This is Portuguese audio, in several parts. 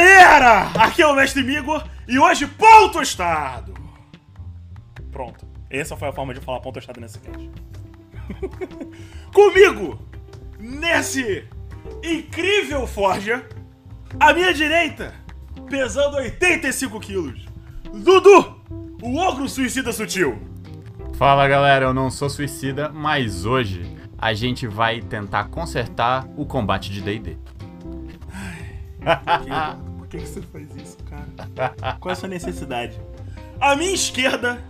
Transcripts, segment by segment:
Galera! Aqui é o Mestre Migor e hoje pão tostado! Pronto, essa foi a forma de falar pão tostado nesse cast. Comigo, nesse incrível forja, à minha direita, pesando 85 quilos, Dudu, o ogro suicida sutil. Fala galera, eu não sou suicida, mas hoje a gente vai tentar consertar o combate de D&D. Que você faz isso, cara? Qual é a sua necessidade? À minha esquerda,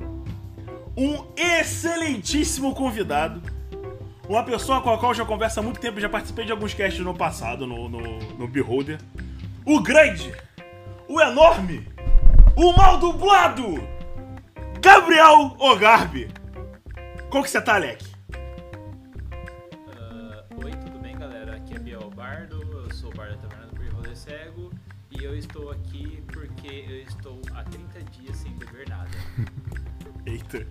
um excelentíssimo convidado. Uma pessoa com a qual eu já converso há muito tempo, já participei de alguns casts no passado, no, no, no Beholder. O grande, o enorme, o mal dublado, Gabriel Ogarbi. Como que você tá, Alec? E eu estou aqui porque eu estou há 30 dias sem beber nada. Eita.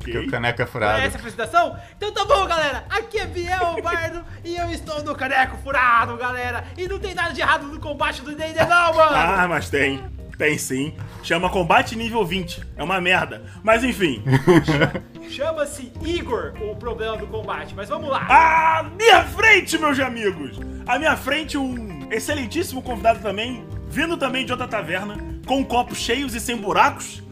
Que o Ok. caneca furado. Essa é a apresentação? Então tá bom, galera! Aqui é Biel Bardo e eu estou no Caneco Furado, galera! E não tem nada de errado no combate do D&D não, mano! Ah, mas tem. Tem sim. Chama Combate Nível 20. É uma merda. Mas enfim. Chama-se Igor o problema do combate, mas vamos lá! À minha frente, meus amigos! À minha frente, um excelentíssimo convidado também, vindo também de outra taverna, com copos cheios e sem buracos,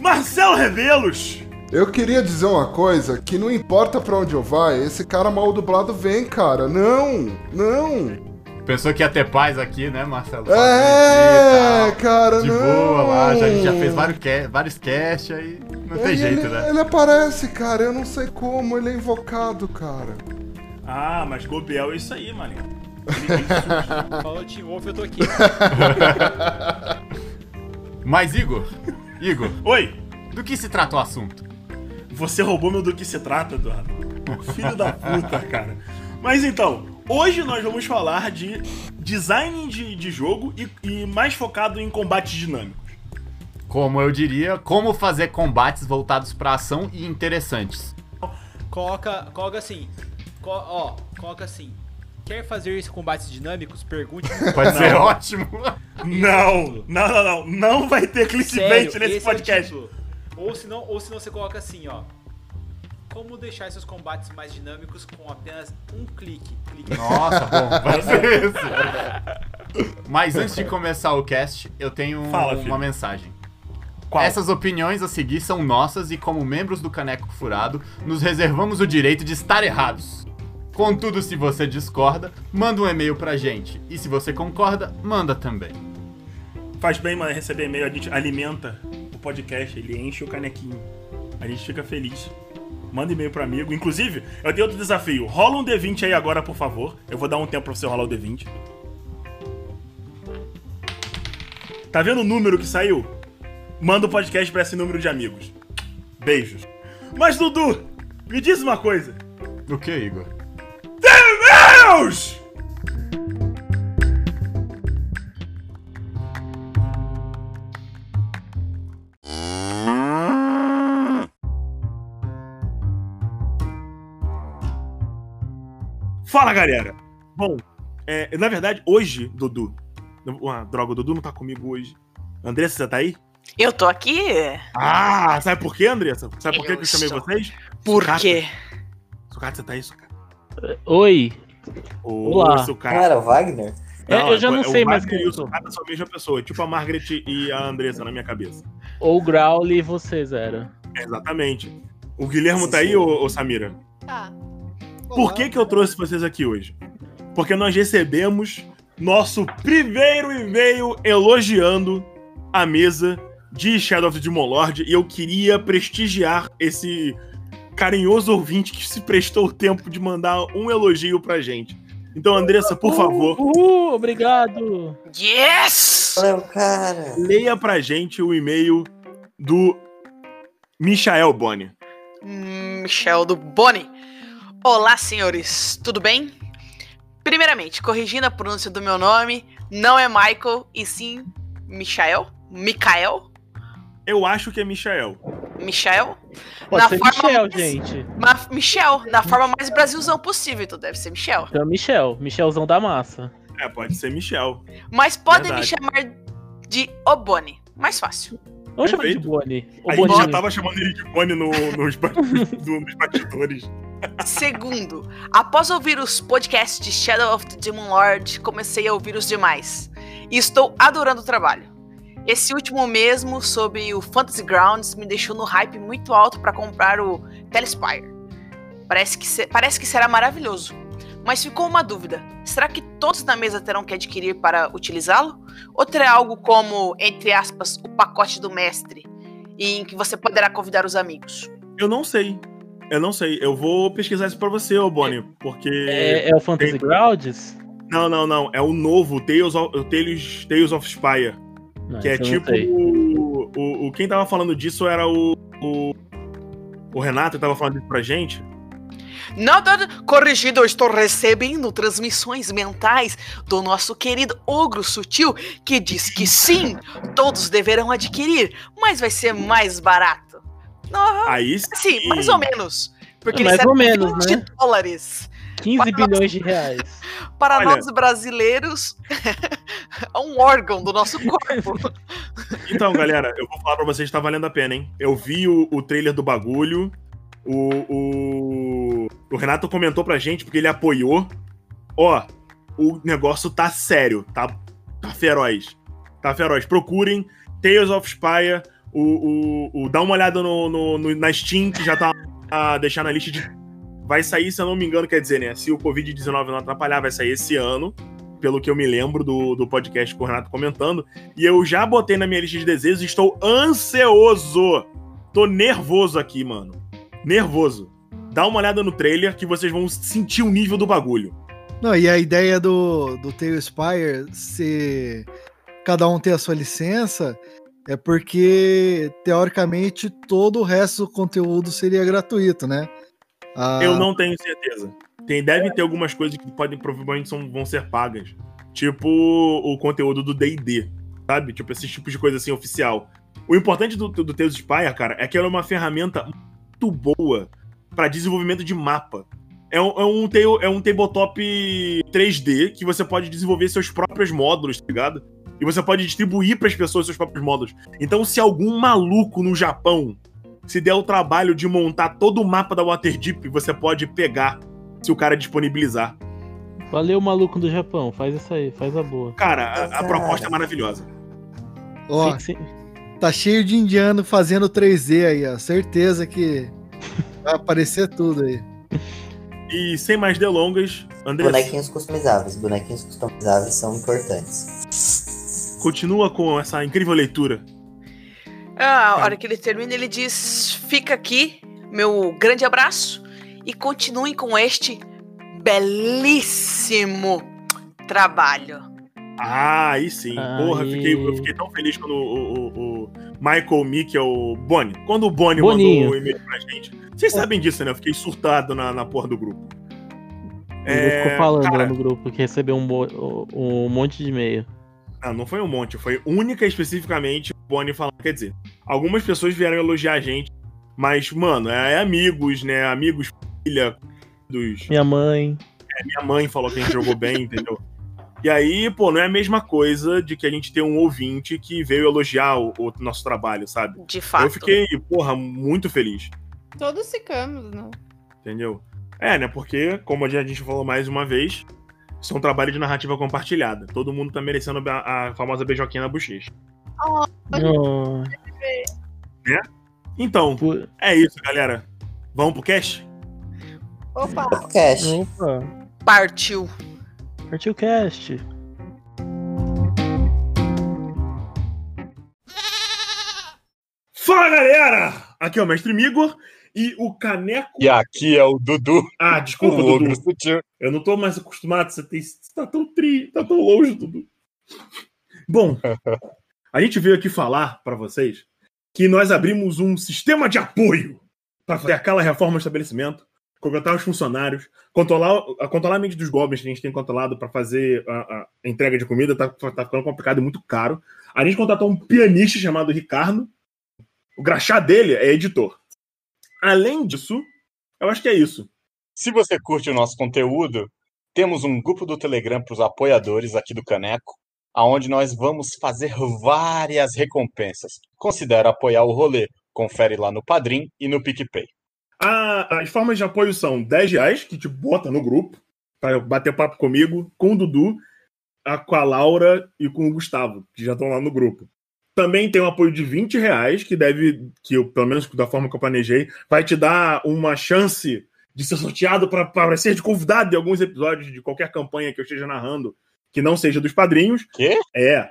Marcelo Revelos! Eu queria dizer uma coisa, que não importa pra onde eu vá, esse cara mal dublado vem, cara. Não, não. Pensou que ia ter paz aqui, né, Marcelo? É, tal. cara, De não. boa lá, já, a gente já fez vários, vários cast aí, não tem Ele- jeito, ele, né? Ele aparece, cara, eu não sei como, ele é invocado, cara. Ah, mas Gobiel é isso aí, mano. Ele tem susto. Falou Team Wolf, eu tô aqui. Mas Igor, Igor, Oi! do que se trata o assunto? Você roubou meu do que se trata, Eduardo. Filho da puta, cara. Mas então, hoje nós vamos falar de design de, de jogo e, e mais focado em combates dinâmicos. Como eu diria, como fazer combates voltados pra ação e interessantes. Coloca, coloca assim, co- ó, coloca assim. Quer fazer esses combates dinâmicos? Pergunte Pode ser ótimo. Não, não, não, não. Não vai ter clickbait Sério, nesse esse é o podcast. título. Ou senão, ou senão você coloca assim, ó. Como deixar seus combates mais dinâmicos com apenas um clique. clique. Nossa, bom, vai ser isso. Mas antes de começar o cast, eu tenho Fala, uma filho. mensagem. Qual? Essas opiniões a seguir são nossas e, como membros do Caneco Furado, nos reservamos o direito de estar errados. Contudo, se você discorda, manda um e-mail pra gente. E se você concorda, manda também. Faz bem, mano, receber e-mail, a gente alimenta o podcast, ele enche o canequinho. A gente fica feliz. Manda e-mail pro amigo. Inclusive, eu tenho outro desafio. Rola um D20 aí agora, por favor. Eu vou dar um tempo pra você rolar o D20. Tá vendo o número que saiu? Manda o podcast pra esse número de amigos. Beijos. Mas, Dudu, me diz uma coisa. O que, Igor? Deus! Fala, galera! Bom, é, na verdade, hoje, Dudu. Ah, droga, o Dudu não tá comigo hoje. Andressa, você tá aí? Eu tô aqui? Ah, sabe por quê, Andressa? Sabe por quê que eu chamei vocês? Por Sucata. quê? Sucata, você tá aí, Sucata? Oi. Ô, Olá. Sucata. Não o Wagner? É, eu já não é sei o mais Wagner quem e eu o sou. Sucata são a mesma pessoa, tipo a Margaret e a Andressa na minha cabeça. Ou Growly e você, Zero. Exatamente. O Guilherme Sim, tá aí, ô, ô Samira? Tá. Por que que eu trouxe vocês aqui hoje? Porque nós recebemos nosso primeiro e-mail elogiando a mesa de Shadow of the Demon Lord e eu queria prestigiar esse carinhoso ouvinte que se prestou o tempo de mandar um elogio pra gente. Então, Andressa, por favor, Uhul, obrigado. Yes! Valeu, cara. leia pra gente o e-mail do Michael Boni. Hum, Michel do Boni. Olá, senhores, tudo bem? Primeiramente, corrigindo a pronúncia do meu nome, não é Michael e sim Michael? Michael? Eu acho que é Michael. Michel? Pode Na ser forma Michel, mais- gente. Ma- Michel, da forma mais Brasilzão possível, então deve ser Michel. Então, Michel. Michelzão da massa. É, pode ser Michel. Mas podem Verdade. me chamar de Oboni, mais fácil. Vamos chamar de. Boni. O A gente já tava chamando ele de Boni no, nos, do- nos bastidores. Segundo, após ouvir os podcasts de Shadow of the Demon Lord, comecei a ouvir os demais. E estou adorando o trabalho. Esse último mesmo, sobre o Fantasy Grounds, me deixou no hype muito alto para comprar o Telespire. Parece que, se- parece que será maravilhoso. Mas ficou uma dúvida: será que todos na mesa terão que adquirir para utilizá-lo? Ou terá algo como, entre aspas, o pacote do mestre, em que você poderá convidar os amigos? Eu não sei. Eu não sei. Eu vou pesquisar isso pra você, ô Boni. Porque. É, é o Fantasy Tem- Grounds? Não, não, não. É o novo Tales of, o Tales, Tales of Spire. Não, Que é tipo. O, o, o- quem tava falando disso era o. O, o Renato tava falando isso pra gente. Nada corrigido, eu estou recebendo transmissões mentais do nosso querido Ogro Sutil, que diz que sim, todos deverão adquirir, mas vai ser mais barato. Não, Aí sim, mais ou menos. Porque Mais ou menos, 20 né? dólares. 15 bilhões de reais. Para Olha- nós brasileiros, é um órgão do nosso corpo. Então, galera, eu vou falar pra vocês, tá valendo a pena, hein? Eu vi o, o trailer do bagulho. O, o, o Renato comentou pra gente, porque ele apoiou. Ó, o negócio tá sério, tá, tá feroz. Tá feroz. Procurem Tales of Spire. O, o, o- dá uma olhada no, no- no- na Steam, que já tá a deixar na lista de. Vai sair, se eu não me engano, quer dizer, né? Se o Covid-19 não atrapalhar, vai sair esse ano. Pelo que eu me lembro do, do podcast com o Renato comentando. E eu já botei na minha lista de desejos estou ansioso. Tô nervoso aqui, mano. Nervoso. Dá uma olhada no trailer que vocês vão sentir o nível do bagulho. Não, e a ideia do, do Tail Spire se cada um ter a sua licença é porque, teoricamente, todo o resto do conteúdo seria gratuito, né? Ah, Eu não tenho certeza. Tem, deve ter algumas coisas que podem provavelmente são, vão ser pagas. Tipo o conteúdo do D&D, sabe? Tipo esse tipo de coisa assim oficial. O importante do, do Tales Spire, cara, é que ela é uma ferramenta muito boa para desenvolvimento de mapa. É um, é, um, é um tabletop 3D que você pode desenvolver seus próprios módulos, tá ligado? E você pode distribuir para as pessoas seus próprios módulos. Então, se algum maluco no Japão se der o trabalho de montar todo o mapa da Waterdeep, você pode pegar se o cara disponibilizar. Valeu, maluco do Japão. Faz isso aí, faz a boa. Cara, a, a proposta é maravilhosa. Ó, Sim, sim. Tá cheio de indiano fazendo 3D aí, ó. Certeza que vai aparecer tudo aí. E sem mais delongas, André, Bonequinhos customizáveis. Bonequinhos customizáveis são importantes. continua com essa incrível leitura. Ah, a hora que ele termina, ele diz: Fica aqui, meu grande abraço, e continuem com este belíssimo trabalho. Ah, aí sim. Porra, Aí. fiquei, eu fiquei tão feliz quando o, o- o Michael Mick é o Bonnie. Quando o Bonnie Boninho. mandou o e-mail pra gente. Vocês sabem disso, né? Eu fiquei surtado na, na porra do grupo. Ele ficou falando cara, lá no grupo que recebeu um, um monte de e-mail. Não, não foi um monte, foi única especificamente o Bonnie falando. Quer dizer, algumas pessoas vieram elogiar a gente, mas, mano, é, é amigos, né? Amigos, filha, dos. Minha mãe. Minha mãe falou que a gente jogou bem, entendeu? E aí, pô, não é a mesma coisa de que a gente ter um ouvinte que veio elogiar o, o nosso trabalho, sabe? De fato. Eu fiquei, porra, muito feliz, Todos ficamos, não. entendeu? É, né? Porque, como a gente falou mais uma vez, isso é um trabalho de narrativa compartilhada. Todo mundo tá merecendo a, a famosa beijoquinha na bochecha. Oh, Então, pu- é isso, galera. Vamos pro cast? Opa! Cash. Opa. Partiu. Partiu cast. Fala, galera! Aqui é o Mestre Migor E o caneco. E aqui é o Dudu. Ah, desculpa, o Dudu. sutil. Eu não tô mais acostumado. Você, tem... você tá tão tri, tá tão longe, Dudu. Bom, a gente veio aqui falar pra vocês que nós abrimos um sistema de apoio para fazer aquela reforma do estabelecimento, contratar os funcionários, controlar, a controlar a mente dos goblins que a gente tem controlado para fazer a, a entrega de comida, tá, tá ficando complicado e muito caro. A gente contratou um pianista chamado Ricardo. O graxá dele é editor. Além disso, eu acho que é isso. Se você curte o nosso conteúdo, temos um grupo do Telegram para os apoiadores aqui do Caneco, aonde nós vamos fazer várias recompensas. Considera apoiar o rolê. Confere lá no Padrim e no PicPay. A- as formas de apoio são 10 reais, que te bota no grupo, para bater papo comigo, com o Dudu, a- com a Laura e com o Gustavo, que já estão lá no grupo. Também tem um apoio de 20 reais, que deve, que eu, pelo menos da forma que eu planejei, vai te dar uma chance de ser sorteado para ser de convidado em alguns episódios de qualquer campanha que eu esteja narrando, que não seja dos padrinhos. Quê? É.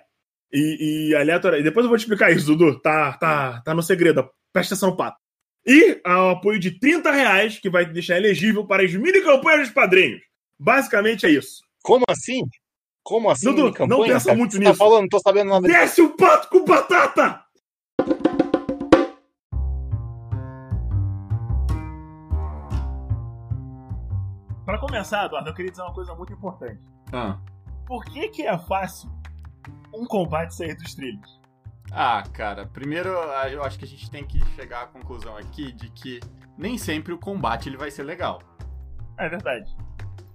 E, e aleatório. E depois eu vou te explicar isso, Dudu. Tá, tá, tá no segredo. Presta atenção, pato. E ao apoio de 30 reais, que vai te deixar elegível para as mini campanhas dos padrinhos. Basicamente é isso. Como assim? Como assim? Dudu, não pensa cara? muito Você nisso. Tá falando, não tô sabendo nada. Desce o pato com batata! Para começar, Eduardo, eu queria dizer uma coisa muito importante. Ah. Por que, que é fácil um combate sair dos trilhos? Ah, cara, primeiro eu acho que a gente tem que chegar à conclusão aqui de que nem sempre o combate ele vai ser legal. É verdade.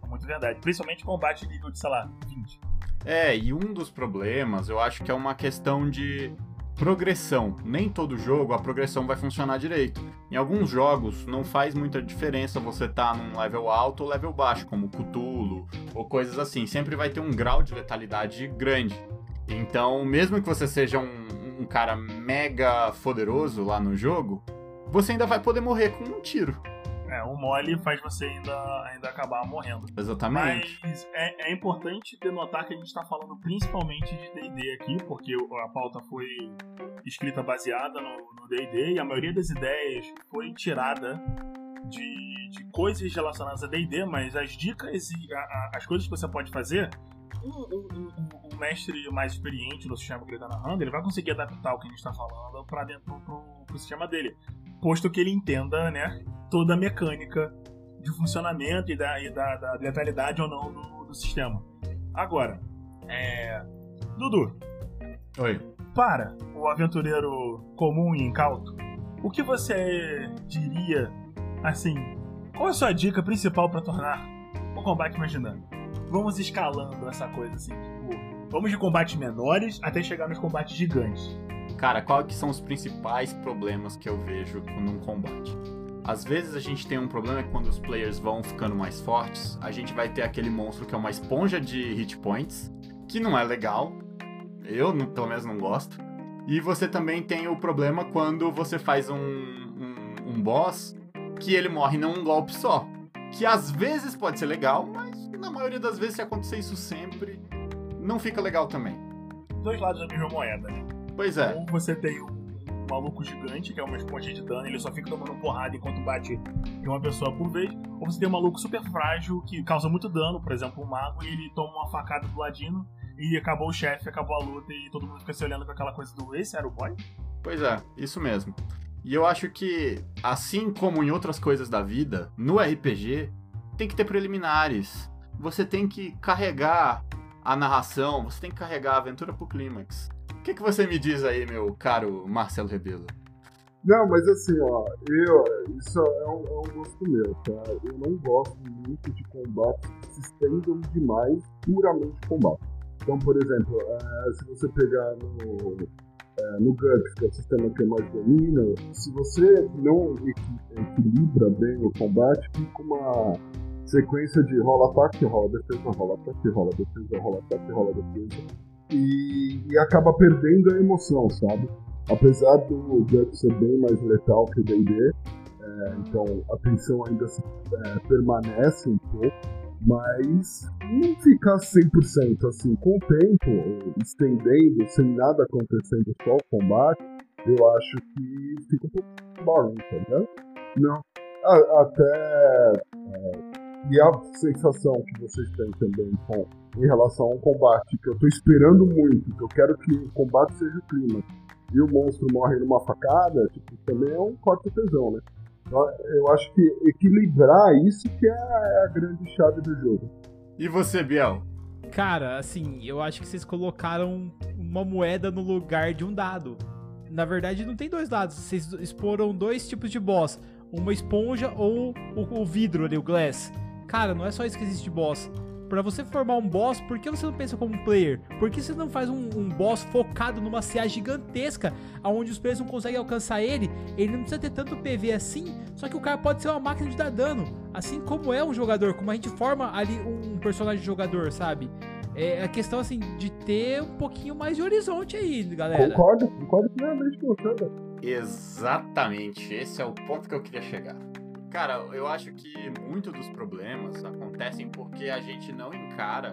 É muito verdade. Principalmente combate nível de, sei lá, 20. É, e um dos problemas eu acho que é uma questão de progressão. Nem todo jogo a progressão vai funcionar direito. Em alguns jogos não faz muita diferença você tá num level alto ou level baixo, como Cthulhu ou coisas assim. Sempre vai ter um grau de letalidade grande. Então, mesmo que você seja um, um cara mega poderoso lá no jogo, você ainda vai poder morrer com um tiro. É, o mole faz você ainda, ainda acabar morrendo. Exatamente. Mas é, é importante denotar que a gente está falando principalmente de D&D aqui, porque a pauta foi escrita baseada no D&D e a maioria das ideias foi tirada de, de coisas relacionadas a D&D, mas as dicas e a- a- as coisas que você pode fazer, um, um- um- mestre mais experiente no sistema que ele está narrando, ele vai conseguir adaptar o que a gente está falando para dentro pro sistema dele, posto que ele entenda, né, toda a mecânica de funcionamento e da, e da, da letalidade ou não do, do sistema. Agora, é... Dudu, Oi. para o aventureiro comum e incauto, o que você diria, assim, qual é a sua dica principal para tornar o combate mais dinâmico? Vamos escalando essa coisa, assim, tipo, vamos de combates menores até chegar nos combates gigantes. Cara, qual que são os principais problemas que eu vejo num combate? Às vezes a gente tem um problema quando os players vão ficando mais fortes, a gente vai ter aquele monstro que é uma esponja de hit points, que não é legal. Eu, pelo menos, não gosto. E você também tem o problema quando você faz um, um, um boss que ele morre num golpe só. Que às vezes pode ser legal, mas na maioria das vezes, se acontecer isso sempre, não fica legal também. Dois lados da mesma moeda, né? Pois é. Ou você tem um maluco gigante, que é uma esponja de dano, ele só fica tomando porrada enquanto bate em uma pessoa por vez. Ou você tem um maluco super frágil, que causa muito dano, por exemplo, um mago, e ele toma uma facada do ladino, e acabou o chefe, acabou a luta, e todo mundo fica se olhando com aquela coisa do esse era o boy? Pois é, isso mesmo. E eu acho que, assim como em outras coisas da vida, no RPG tem que ter preliminares. Você tem que carregar a narração, você tem que carregar a aventura pro clímax. O que, que você me diz aí, meu caro Marcelo Rebelo? Não, mas assim, ó, eu, isso é um, é um gosto meu, tá? Eu não gosto muito de combates que se estendam demais, puramente combate. Então, por exemplo, eh, se você pegar no, eh, no GURPS, que é o sistema que mais domino, se você não equi- equilibra bem o combate, fica uma sequência de rola ataque, rola defesa, rola ataque, rola defesa, rola ataque, rola defesa. E, e acaba perdendo a emoção, sabe? apesar do GURPS ser bem mais letal que o D&D, é, então a tensão ainda se, é, permanece um pouco, mas não ficar 100% assim, com o tempo, estendendo, sem nada acontecendo, só o combate, eu acho que fica um pouco boring, entendeu? Não. A- até. é, e a sensação que vocês têm também com, em relação ao combate, que eu tô esperando muito, que eu quero que o combate seja o clima, e o monstro morre numa facada, tipo, também é um corte tesão, né? Então, Eu acho que equilibrar isso que é a, a grande chave do jogo. E você, Biel? Cara, assim, eu acho que vocês colocaram uma moeda no lugar de um dado. Na verdade, não tem dois dados. Vocês exporam dois tipos de boss: uma esponja ou o, o vidro ali, o glass. Cara, não é só isso que existe de boss. Pra você formar um boss, por que você não pensa como um player? Por que você não faz um, um boss focado numa CA gigantesca, onde os players não conseguem alcançar ele? Ele não precisa ter tanto PV assim, só que o cara pode ser uma máquina de dar dano. Assim como é um jogador, como a gente forma ali um personagem jogador, sabe? É a questão assim de ter um pouquinho mais de horizonte aí, galera. Concordo, concordo plenamente com você. Exatamente, esse é o ponto que eu queria chegar. Cara, eu acho que muito dos problemas acontecem porque a gente não encara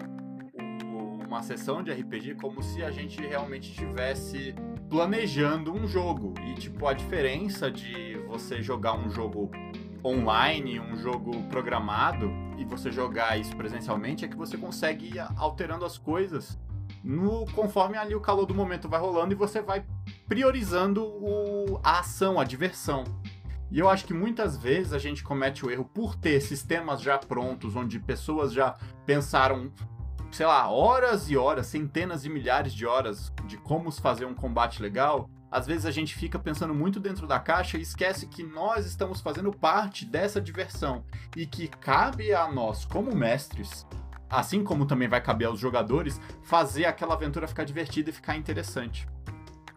uma sessão de RPG como se a gente realmente estivesse planejando um jogo. E, tipo, a diferença de você jogar um jogo online, um jogo programado, e você jogar isso presencialmente é que você consegue ir alterando as coisas no conforme ali o calor do momento vai rolando e você vai priorizando o- a ação, a diversão. E eu acho que muitas vezes a gente comete o erro por ter sistemas já prontos, onde pessoas já pensaram, sei lá, horas e horas, centenas e milhares de horas de como fazer um combate legal. Às vezes a gente fica pensando muito dentro da caixa e esquece que nós estamos fazendo parte dessa diversão e que cabe a nós, como mestres, assim como também vai caber aos jogadores, fazer aquela aventura ficar divertida e ficar interessante.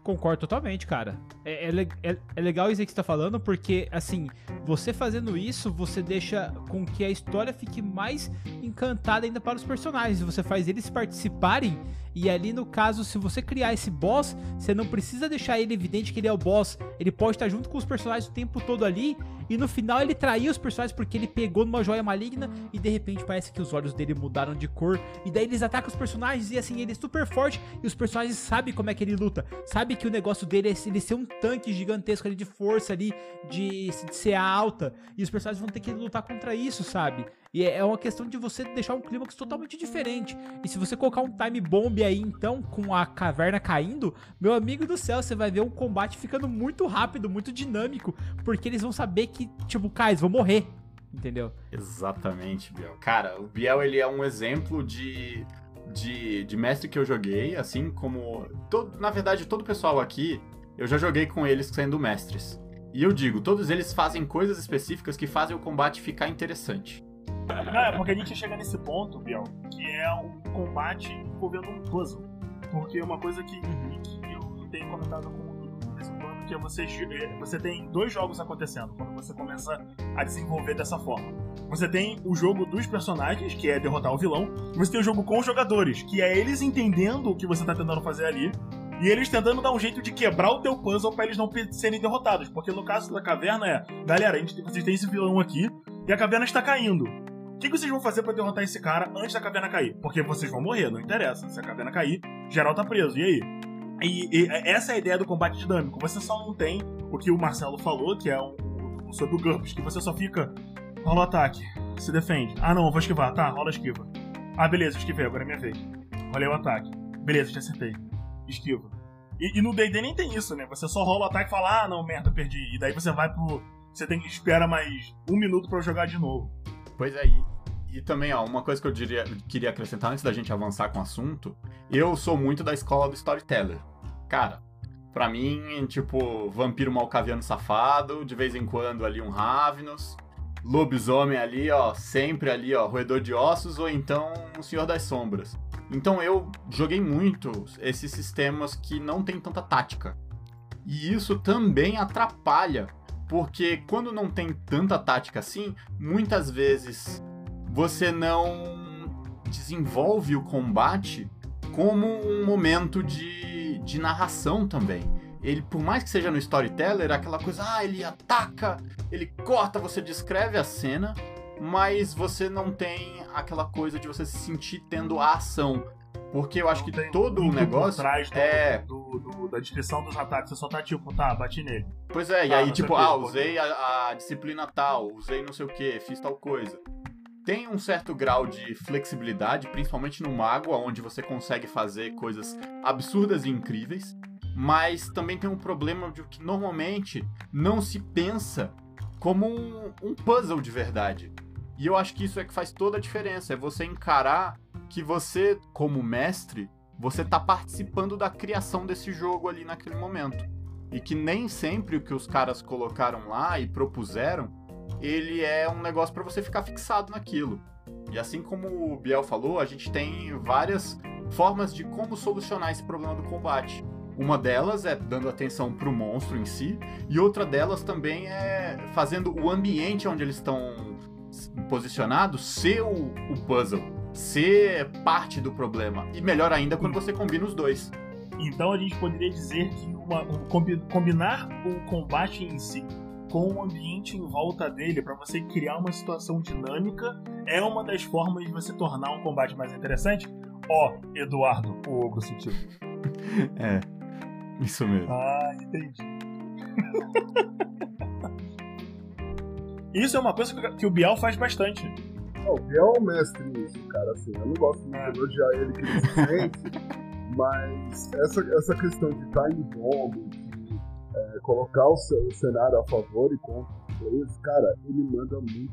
Concordo totalmente, cara. É, é, é- é legal isso que você tá falando, porque, assim, você fazendo isso, você deixa com que a história fique mais encantada ainda para os personagens. Você faz eles participarem, e ali, no caso, se você criar esse boss, você não precisa deixar ele evidente que ele é o boss. Ele pode estar junto com os personagens o tempo todo ali, e no final ele trair os personagens porque ele pegou numa joia maligna, e de repente parece que os olhos dele mudaram de cor, e daí eles atacam os personagens, e assim, ele é super forte, e os personagens sabem como é que ele luta. Sabe que o negócio dele é ele ser um tanque gigantesco ali de força ali, de, de ser alta, e os personagens vão ter que lutar contra isso, sabe? E é é uma questão de você deixar um clímax totalmente diferente. E se você colocar um time bomb aí, então, com a caverna caindo, meu amigo do céu, você vai ver um combate ficando muito rápido, muito dinâmico, porque eles vão saber que, tipo, Kais, vão morrer. Entendeu? Exatamente, Biel. Cara, o Biel ele é um exemplo de, de, de mestre que eu joguei, assim como. Todo, na verdade, todo o pessoal aqui, eu já joguei com eles sendo mestres. E eu digo, todos eles fazem coisas específicas que fazem o combate ficar interessante. Não, é porque a gente chega nesse ponto, Biel, que é um combate envolvendo um puzzle. Porque uma coisa que, que eu tenho comentado com o Dudu de vez em quando, que é você, é, você tem dois jogos acontecendo quando você começa a desenvolver dessa forma. Você tem o jogo dos personagens, que é derrotar o vilão, e você tem o jogo com os jogadores, que é eles entendendo o que você tá tentando fazer ali, e eles tentando dar um jeito de quebrar o teu puzzle pra eles não serem derrotados. Porque no caso da caverna é, galera, a gente, vocês têm esse vilão aqui, e a caverna está caindo. O que, que vocês vão fazer pra derrotar esse cara antes da caverna cair? Porque vocês vão morrer, não interessa. Se a caverna cair, geral tá preso. E aí? E, e essa é a ideia do combate dinâmico. Você só não tem o que o Marcelo falou, que é o, o- sobre o GURPS, que você só fica. Rola o ataque, se defende. Ah não, vou esquivar. Tá, rola esquiva. Ah, beleza, esquivei, agora é minha vez. Rolei o ataque. Beleza, te acertei. Esquiva. E, e no DD nem tem isso, né? Você só rola o ataque e fala, ah não, merda, perdi. E daí você vai pro. Você tem que esperar mais um minuto pra jogar de novo. Pois é, e, e também, ó, uma coisa que eu diria, queria acrescentar antes da gente avançar com o assunto, eu sou muito da escola do storyteller. Cara, pra mim, tipo, vampiro malcaviano safado, de vez em quando ali um Ravenous, lobisomem ali, ó, sempre ali, ó, roedor de ossos, ou então o Senhor das Sombras. Então eu joguei muito esses sistemas que não tem tanta tática. E isso também atrapalha porque quando não tem tanta tática assim, muitas vezes você não desenvolve o combate como um momento de, de narração também. Ele, por mais que seja no storyteller, é aquela coisa, ah, ele ataca, ele corta, você descreve a cena, mas você não tem aquela coisa de você se sentir tendo a ação. Porque eu acho que todo o negócio trás do, é do, do, da descrição dos ataques, você só tá tipo, tá, bati nele. Pois é, e Ah, aí tipo, ah, usei a, a disciplina tal, usei não sei o que, fiz tal coisa. Tem um certo grau de flexibilidade, principalmente no mago, onde você consegue fazer coisas absurdas e incríveis, mas também tem um problema de que normalmente não se pensa como um, um puzzle de verdade. E eu acho que isso é que faz toda a diferença, é você encarar que você, como mestre, você tá participando da criação desse jogo ali naquele momento. E que nem sempre o que os caras colocaram lá e propuseram, ele é um negócio pra você ficar fixado naquilo. E assim como o Biel falou, a gente tem várias formas de como solucionar esse problema do combate. Uma delas é dando atenção pro monstro em si, e outra delas também é fazendo o ambiente onde eles estão posicionados ser o, o puzzle, ser parte do problema. E melhor ainda quando você combina os dois. Então a gente poderia dizer que uma- um combi- combinar o combate em si com o ambiente em volta dele para você criar uma situação dinâmica é uma das formas de você tornar um combate mais interessante. Ó, Eduardo, o ogro sutil. É, isso mesmo. Ah, entendi. Isso é uma coisa que- o Biel faz bastante. Não, o Biel é um mestre nisso, cara. Assim, eu não gosto muito de elogiar ele que ele se sente, mas essa, essa questão de time bomb, é, colocar o, ce- o cenário a favor e contra os players, cara, ele manda muito.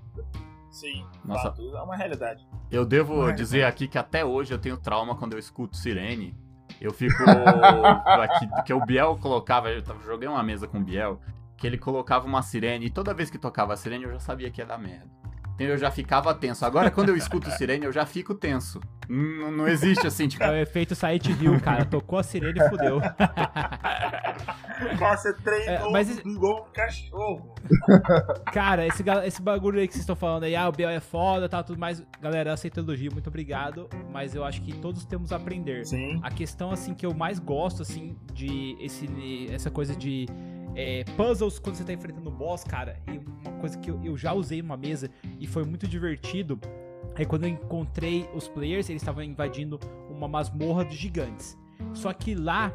Sim, Nossa. fato, é uma realidade. Eu devo dizer aqui que até hoje eu tenho trauma quando eu escuto sirene. Eu fico. aqui, que o Biel colocava. Eu joguei uma mesa com o Biel. Que ele colocava uma sirene e toda vez que tocava a sirene eu já sabia que ia dar merda. Então eu já ficava tenso. Agora quando eu escuto sirene eu já fico tenso. Não, não existe assim, tipo. É o efeito Silent Hill, cara. Tocou a sirene e fudeu. Você treinou É, mas esse- igual um cachorro. Cara, esse, esse bagulho aí que vocês estão falando aí, ah, o Biel é foda e tal, tudo mais. Galera, eu aceito elogio, muito obrigado. Mas eu acho que todos temos a aprender. Sim. A questão, assim, que eu mais gosto, assim, de esse, essa coisa de é, puzzles quando você tá enfrentando o boss, cara, e uma coisa que eu, eu já usei numa mesa e foi muito divertido. É quando eu encontrei os players, eles estavam invadindo uma masmorra de gigantes. Só que lá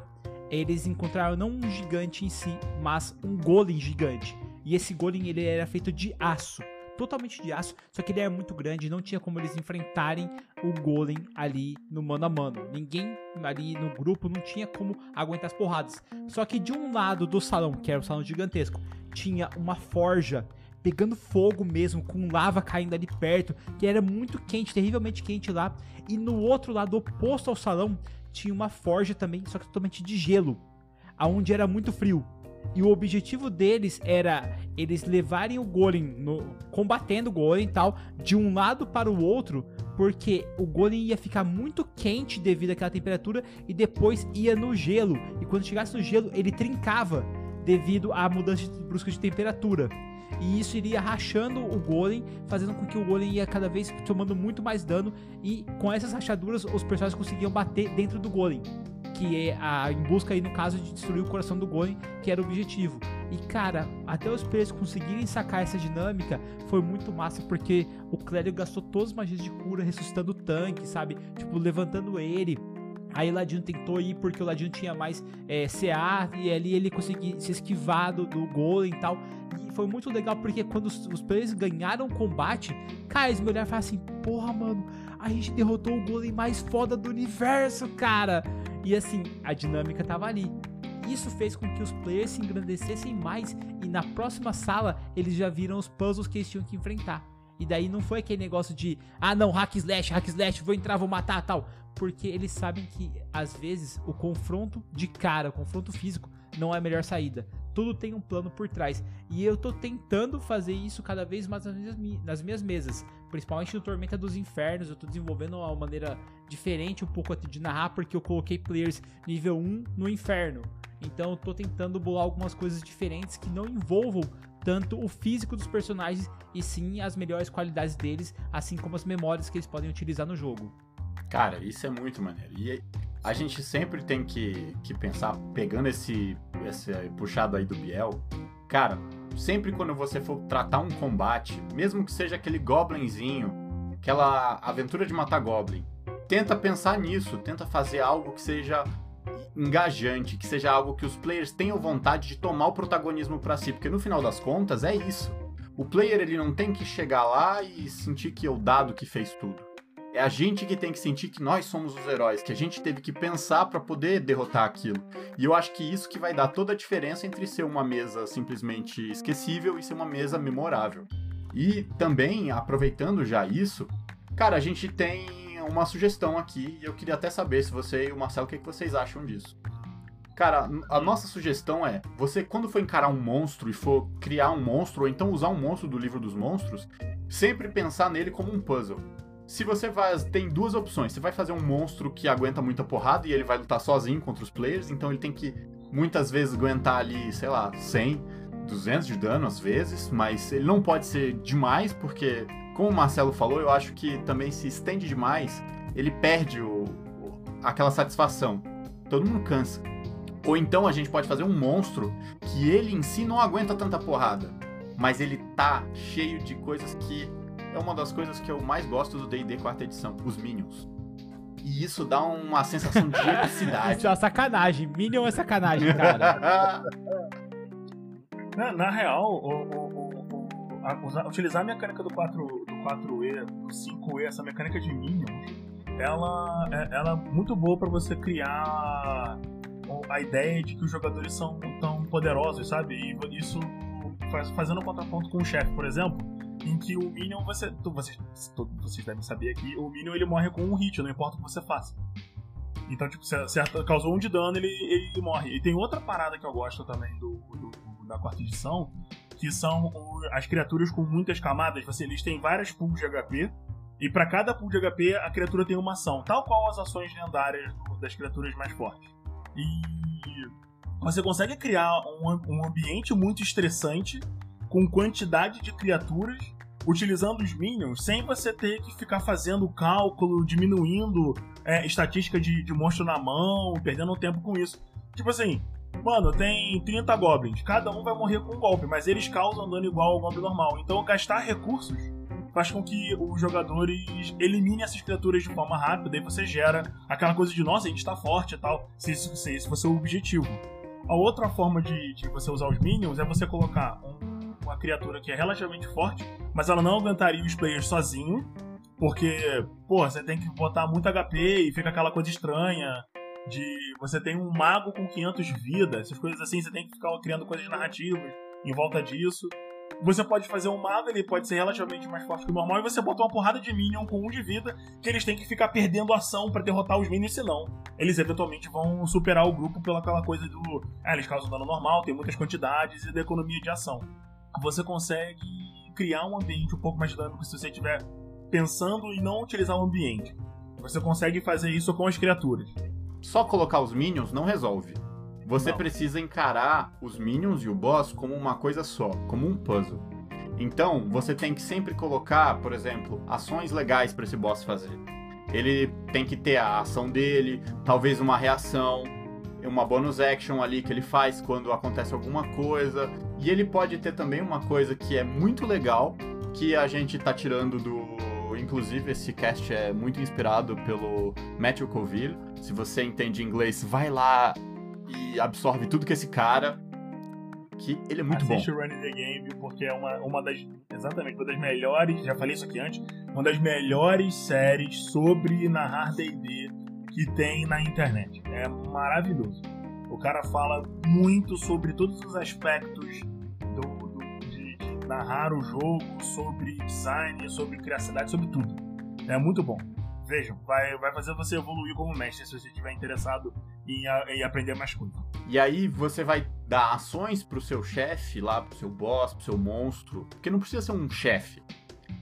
eles encontraram não um gigante em si, mas um golem gigante. E esse golem ele era feito de aço, totalmente de aço, só que ele era muito grande, não tinha como eles enfrentarem o golem ali no mano a mano. Ninguém ali no grupo não tinha como aguentar as porradas. Só que de um lado do salão, que era um salão gigantesco, tinha uma forja pegando fogo mesmo, com lava caindo ali perto, que era muito quente, terrivelmente quente lá. E no outro lado, oposto ao salão, tinha uma forja também, só que totalmente de gelo, aonde era muito frio. E o objetivo deles era eles levarem o golem, no- combatendo o golem e tal, de um lado para o outro, porque o golem ia ficar muito quente devido àquela temperatura e depois ia no gelo. E quando chegasse no gelo, ele trincava devido à mudança brusca de temperatura. E isso iria rachando o golem, fazendo com que o golem ia cada vez tomando muito mais dano. E com essas rachaduras, os personagens conseguiam bater dentro do golem. Que é a, em busca aí, no caso, de destruir o coração do golem, que era o objetivo. E cara, até os players conseguirem sacar essa dinâmica foi muito massa, porque o clérigo gastou todas as magias de cura, ressuscitando o tanque, sabe? Tipo, levantando ele. Aí o Ladino tentou ir porque o Ladino tinha mais é, CA e ali ele conseguia se esquivar do, do golem e tal. E foi muito legal porque quando os, os players ganharam o combate, cara, eles me olharam e falaram assim: Porra, mano, a gente derrotou o golem mais foda do universo, cara. E assim, a dinâmica tava ali. Isso fez com que os players se engrandecessem mais e na próxima sala eles já viram os puzzles que eles tinham que enfrentar. E daí não foi aquele negócio de, ah não, hack slash, hack slash, vou entrar, vou matar tal. Porque eles sabem que às vezes o confronto de cara, o confronto físico, não é a melhor saída. Tudo tem um plano por trás. E eu tô tentando fazer isso cada vez mais nas minhas, mi- nas minhas mesas. Principalmente no Tormenta dos Infernos. Eu tô desenvolvendo uma maneira diferente um pouco de narrar, porque eu coloquei players nível 1 no inferno. Então eu tô tentando bolar algumas coisas diferentes que não envolvam tanto o físico dos personagens e sim as melhores qualidades deles, assim como as memórias que eles podem utilizar no jogo. Cara, isso é muito maneiro. E a gente sempre tem que, que pensar, pegando esse, esse puxado aí do Biel, cara, sempre quando você for tratar um combate, mesmo que seja aquele goblinzinho, aquela aventura de matar goblin, tenta pensar nisso, tenta fazer algo que seja engajante, que seja algo que os players tenham vontade de tomar o protagonismo pra si, porque no final das contas é isso. O player ele não tem que chegar lá e sentir que é o dado que fez tudo. É a gente que tem que sentir que nós somos os heróis, que a gente teve que pensar pra poder derrotar aquilo. E eu acho que isso que vai dar toda a diferença entre ser uma mesa simplesmente esquecível e ser uma mesa memorável. E também, aproveitando já isso, cara, a gente tem uma sugestão aqui e eu queria até saber se você e o Marcelo o que, que vocês acham disso. Cara, a nossa sugestão é: você, quando for encarar um monstro e for criar um monstro, ou então usar um monstro do livro dos monstros, sempre pensar nele como um puzzle. Se você. Tem duas opções. Você vai fazer um monstro que aguenta muita porrada e ele vai lutar sozinho contra os players, então ele tem que muitas vezes aguentar ali, sei lá, 100, 200 de dano às vezes, mas ele não pode ser demais, porque, como o Marcelo falou, eu acho que também se estende demais, ele perde o, o- aquela satisfação. Todo mundo cansa. Ou então a gente pode fazer um monstro que ele em si não aguenta tanta porrada, mas ele tá cheio de coisas que é uma das coisas que eu mais gosto do D&D quarta edição, os minions. E isso dá uma sensação de epicidade. Isso é uma sacanagem. Minion é sacanagem, cara. Na, na real, o, o- o- o- a- usar- utilizar a mecânica do, 4, do 4E, do 5E, essa mecânica de Minions, ela, é- ela é muito boa pra você criar a ideia de que os jogadores são tão poderosos, sabe? E isso faz- fazendo um contraponto com o chefe, por exemplo, em que o Minion, você, tu- vocês, todos vocês devem saber aqui, o Minion ele morre com um hit, não importa o que você faça. Então, tipo, se acerta, causou um de dano, ele, ele morre. E tem outra parada que eu gosto também do, do- da quarta edição, que são as criaturas com muitas camadas. Você, eles têm várias pools de HP, e para cada pool de HP, a criatura tem uma ação, tal qual as ações lendárias das criaturas mais fortes. E você consegue criar um, um ambiente muito estressante, com quantidade de criaturas, utilizando os minions, sem você ter que ficar fazendo cálculo, diminuindo é, estatística de, de monstro na mão, perdendo tempo com isso. Tipo assim, mano, tem 30 goblins, cada um vai morrer com um golpe, mas eles causam dano igual ao goblin normal. Então gastar recursos faz com que os jogadores eliminem essas criaturas de forma rápida e você gera aquela coisa de nossa, a gente tá forte e tal, se esse, se esse fosse o objetivo. A outra forma de, de você usar os minions é você colocar um- uma criatura que é relativamente forte, mas ela não aguentaria os players sozinho, porque, pô, você tem que botar muito HP e fica aquela coisa estranha de você tem um mago com 500 vidas, essas coisas assim, você tem que ficar criando coisas narrativas em volta disso. Você pode fazer um mago, ele pode ser relativamente mais forte que o normal, e você bota uma porrada de minion com um de vida, que eles têm que ficar perdendo ação pra derrotar os minions, senão eles eventualmente vão superar o grupo pela aquela coisa do. Ah, eles causam dano normal, tem muitas quantidades e da economia de ação. Você consegue criar um ambiente um pouco mais dinâmico se você estiver pensando em não utilizar o ambiente. Você consegue fazer isso com as criaturas. Só colocar os minions não resolve. Você Não. precisa encarar os minions e o boss como uma coisa só, como um puzzle. Então, você tem que sempre colocar, por exemplo, ações legais para esse boss fazer. Ele tem que ter a ação dele, talvez uma reação, uma bonus action ali que ele faz quando acontece alguma coisa. E ele pode ter também uma coisa que é muito legal, que a gente tá tirando do. Inclusive, esse cast é muito inspirado pelo Matthew Colville. Se você entende inglês, vai lá e absorve tudo que esse cara. Que ele é muito Assiste bom. o Running the Game, porque é uma, uma das. Exatamente, uma das melhores. Já falei isso aqui antes. Uma das melhores séries sobre narrar DD que tem na internet. É maravilhoso. O cara fala muito sobre todos os aspectos do, do- de, de narrar o jogo, sobre design, sobre criacidade, sobre tudo. É muito bom. Vejam, vai, vai fazer você evoluir como mestre se você estiver interessado em, em aprender mais coisas. E aí você vai dar ações pro seu chefe lá, pro seu boss, pro seu monstro. Porque não precisa ser um chefe.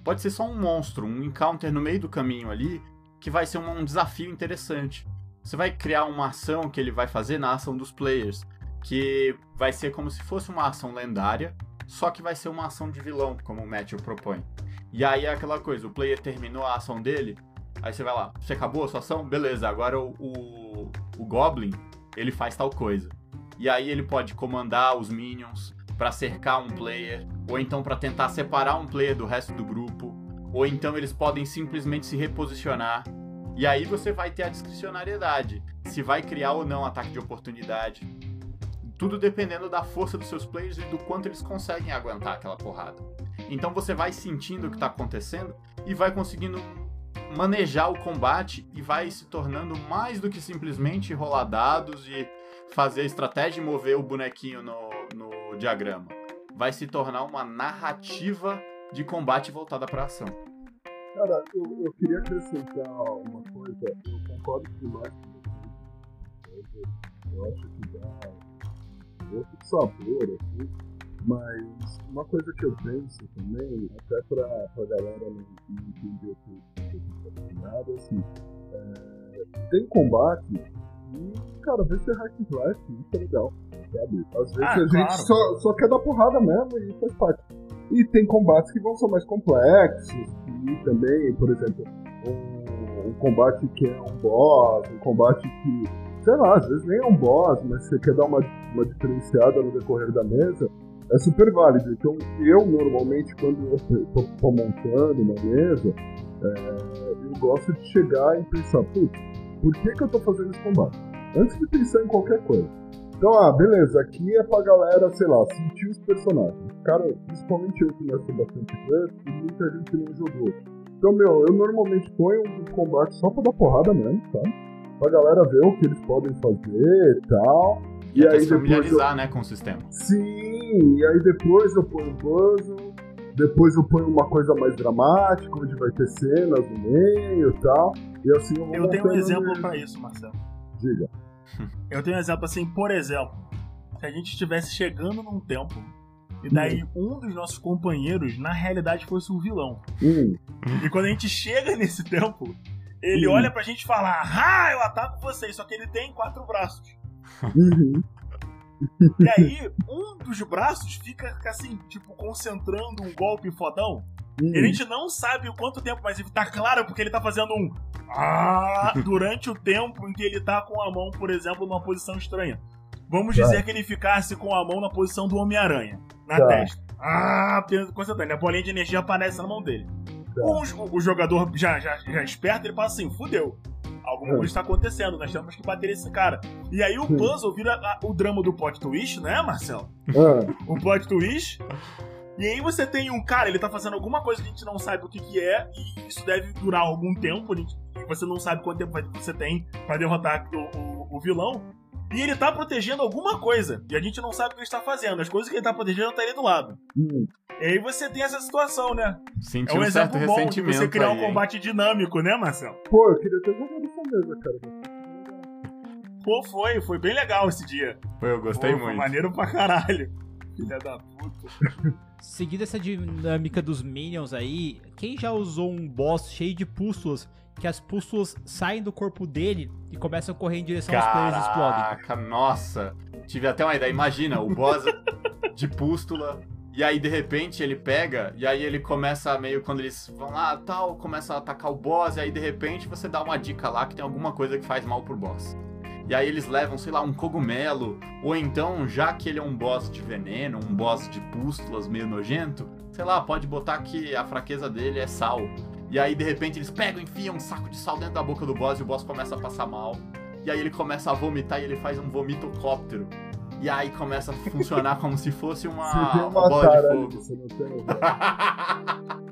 Pode ser só um monstro, um encounter no meio do caminho ali, que vai ser um, um desafio interessante. Você vai criar uma ação que ele vai fazer na ação dos players, que vai ser como se fosse uma ação lendária, só que vai ser uma ação de vilão, como o Matthew propõe. E aí é aquela coisa, o player terminou a ação dele, aí você vai lá, você acabou a sua ação? Beleza, agora o, o, o Goblin, ele faz tal coisa. E aí ele pode comandar os minions pra cercar um player, ou então pra tentar separar um player do resto do grupo, ou então eles podem simplesmente se reposicionar E aí você vai ter a discricionariedade. Se vai criar ou não ataque de oportunidade. Tudo dependendo da força dos seus players e do quanto eles conseguem aguentar aquela porrada. Então você vai sentindo o que tá acontecendo e vai conseguindo manejar o combate e vai se tornando mais do que simplesmente rolar dados e fazer estratégia e mover o bonequinho no, no diagrama. Vai se tornar uma narrativa de combate voltada pra ação. Cara, eu, eu queria acrescentar uma coisa. Eu concordo demais com você. Eu acho que dá outro sabor, assim. Mas uma coisa que eu penso também, até pra, pra galera não, não entender o que que a gente tá falando, é assim, é, tem combate e, cara, vai ser hack and slash, isso é legal, sabe? Às vezes Ah, a gente claro. só, só quer dar porrada mesmo e faz parte. E tem combates que vão ser mais complexos, e também, por exemplo, um, um combate que é um boss, um combate que, sei lá, às vezes nem é um boss, mas você quer dar uma, uma diferenciada no decorrer da mesa, é super válido. Então, eu normalmente, quando tô montando uma mesa, é, eu gosto de chegar e pensar, putz, por que, que eu tô fazendo esse combate? Antes de pensar em qualquer coisa. Então, ah, beleza, aqui é pra galera, sei lá, sentir os personagens. Cara, principalmente eu que gosto bastante Crush, e muita gente não jogou. Então, meu, eu normalmente ponho um combate só pra dar porrada mesmo, tá? Pra galera ver o que eles podem fazer e tal. E, até se depois eu- familiarizar, né, com o sistema. Sim, e aí depois eu ponho um puzzle, depois eu ponho uma coisa mais dramática, onde vai ter cenas no meio e tal. E assim eu vou Eu tenho um exemplo mesmo. pra isso, Marcelo. Diga. Eu tenho um exemplo assim, por exemplo, se a gente estivesse chegando num templo e daí um dos nossos companheiros, na realidade, fosse um vilão. Hum, E quando a gente chega nesse templo, ele Hum. olha pra gente e fala: Ah, eu ataco vocês, só que ele tem quatro braços. uhum, E aí, um dos braços fica assim, tipo, concentrando um golpe fodão. Hum. E a gente não sabe o quanto tempo, mas ele tá claro porque ele tá fazendo um ah durante o tempo em que ele tá com a mão, por exemplo, numa posição estranha. Vamos Tá. dizer que ele ficasse com a mão na posição do Homem-Aranha, na Tá. testa. Ah, concentrando. A bolinha de energia aparece na mão dele. Tá. O, o jogador já, já, já esperto, ele fala assim: fudeu. Alguma Hum. coisa está acontecendo, nós temos que bater esse cara. E aí o Hum. puzzle vira a- o drama do plot twist, né, Marcelo? Ah, o plot twist. E aí você tem um cara, ele tá fazendo alguma coisa que a gente não sabe o que, que é, e isso deve durar algum tempo, a gente- e você não sabe quanto tempo você tem pra derrotar o, o- o vilão. E ele tá protegendo alguma coisa, e a gente não sabe o que ele está fazendo. As coisas que ele tá protegendo estão ali do lado. hum. E aí você tem essa situação, né? Senti É um um certo exemplo bom de você criar aí, um hein? combate dinâmico, né, Marcelo? Pô, eu queria ter jogado essa mesa, cara. Pô, foi, foi bem legal esse dia. Pô, eu gostei Pô, Foi muito. maneiro pra caralho. Filha da puta. Seguindo essa dinâmica dos minions aí, quem já usou um boss cheio de pústulas, que as pústulas saem do corpo dele e começam a correr em direção aos players e explodem? Caraca, nossa. Tive até uma ideia. Imagina, o boss de pústula. E aí, de repente, ele pega, e aí ele começa meio, quando eles vão lá tal, começa a atacar o boss, e aí, de repente, você dá uma dica lá que tem alguma coisa que faz mal pro boss. E aí eles levam, sei lá, um cogumelo, ou então, já que ele é um boss de veneno, um boss de pústulas meio nojento, sei lá, pode botar que a fraqueza dele é sal. E aí, de repente, eles pegam, enfiam um saco de sal dentro da boca do boss e o boss começa a passar mal. E aí ele começa a vomitar e ele faz um vomitocóptero. E aí começa a funcionar como se fosse uma, uma bola de fogo. você não tem.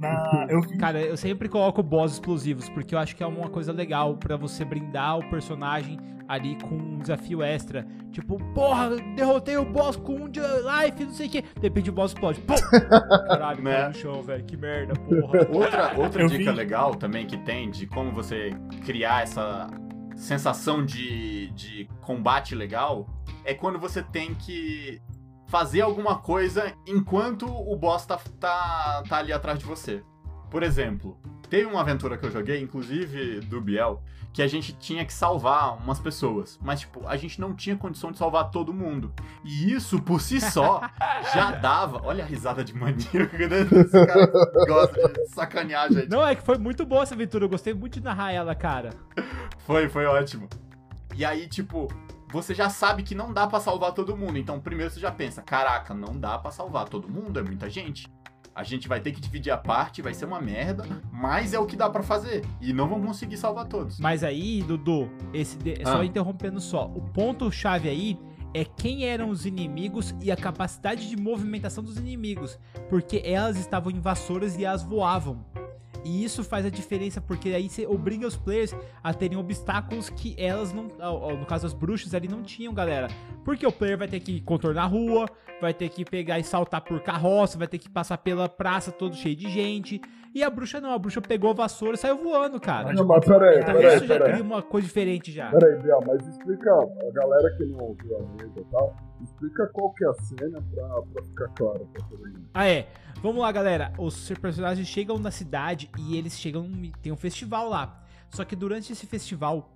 Na, eu Cara, eu sempre coloco boss explosivos, porque eu acho que é uma coisa legal pra você brindar o personagem ali com um desafio extra. Tipo, porra, derrotei o boss com um de life, não sei o que. De repente o boss explode. Pum! Caralho, Né? caiu no chão, velho. Que merda, porra. Outra, outra Eu dica vi- legal também que tem de como você criar essa sensação de, de combate legal é quando você tem que fazer alguma coisa enquanto o boss tá, tá, tá ali atrás de você. Por exemplo, teve uma aventura que eu joguei, inclusive do Biel, que a gente tinha que salvar umas pessoas. Mas, tipo, a gente não tinha condição de salvar todo mundo. E isso, por si só, já dava. Olha a risada de maníaco, né? Esse cara gosta de sacanear gente. Não, é que foi muito boa essa aventura. Eu gostei muito de narrar ela, cara. Foi, foi ótimo. E aí, tipo, você já sabe que não dá pra salvar todo mundo. Então, primeiro você já pensa, caraca, não dá pra salvar todo mundo, é muita gente. A gente vai ter que dividir a parte, vai ser uma merda, mas é o que dá pra fazer. E não vão conseguir salvar todos. Mas aí, Dudu, esse de- só Ah. interrompendo só, o ponto-chave aí é quem eram os inimigos e a capacidade de movimentação dos inimigos. Porque elas estavam invasoras e elas voavam. E isso faz a diferença, porque aí você obriga os players a terem obstáculos que elas não. No caso, as bruxas ali não tinham, galera. Porque o player vai ter que contornar a rua, vai ter que pegar e saltar por carroça, vai ter que passar pela praça todo cheio de gente. E a bruxa não, a bruxa pegou a vassoura e saiu voando, cara. Não, mas peraí, então peraí, isso já peraí. cria uma coisa diferente já. Peraí, Biel, mas explica, a galera que não ouviu a mesa e tal, explica qual que é a cena pra, pra ficar claro pra todo mundo. Ah, é. Vamos lá, galera. Os personagens chegam na cidade e eles chegam. Tem um festival lá. Só que durante esse festival,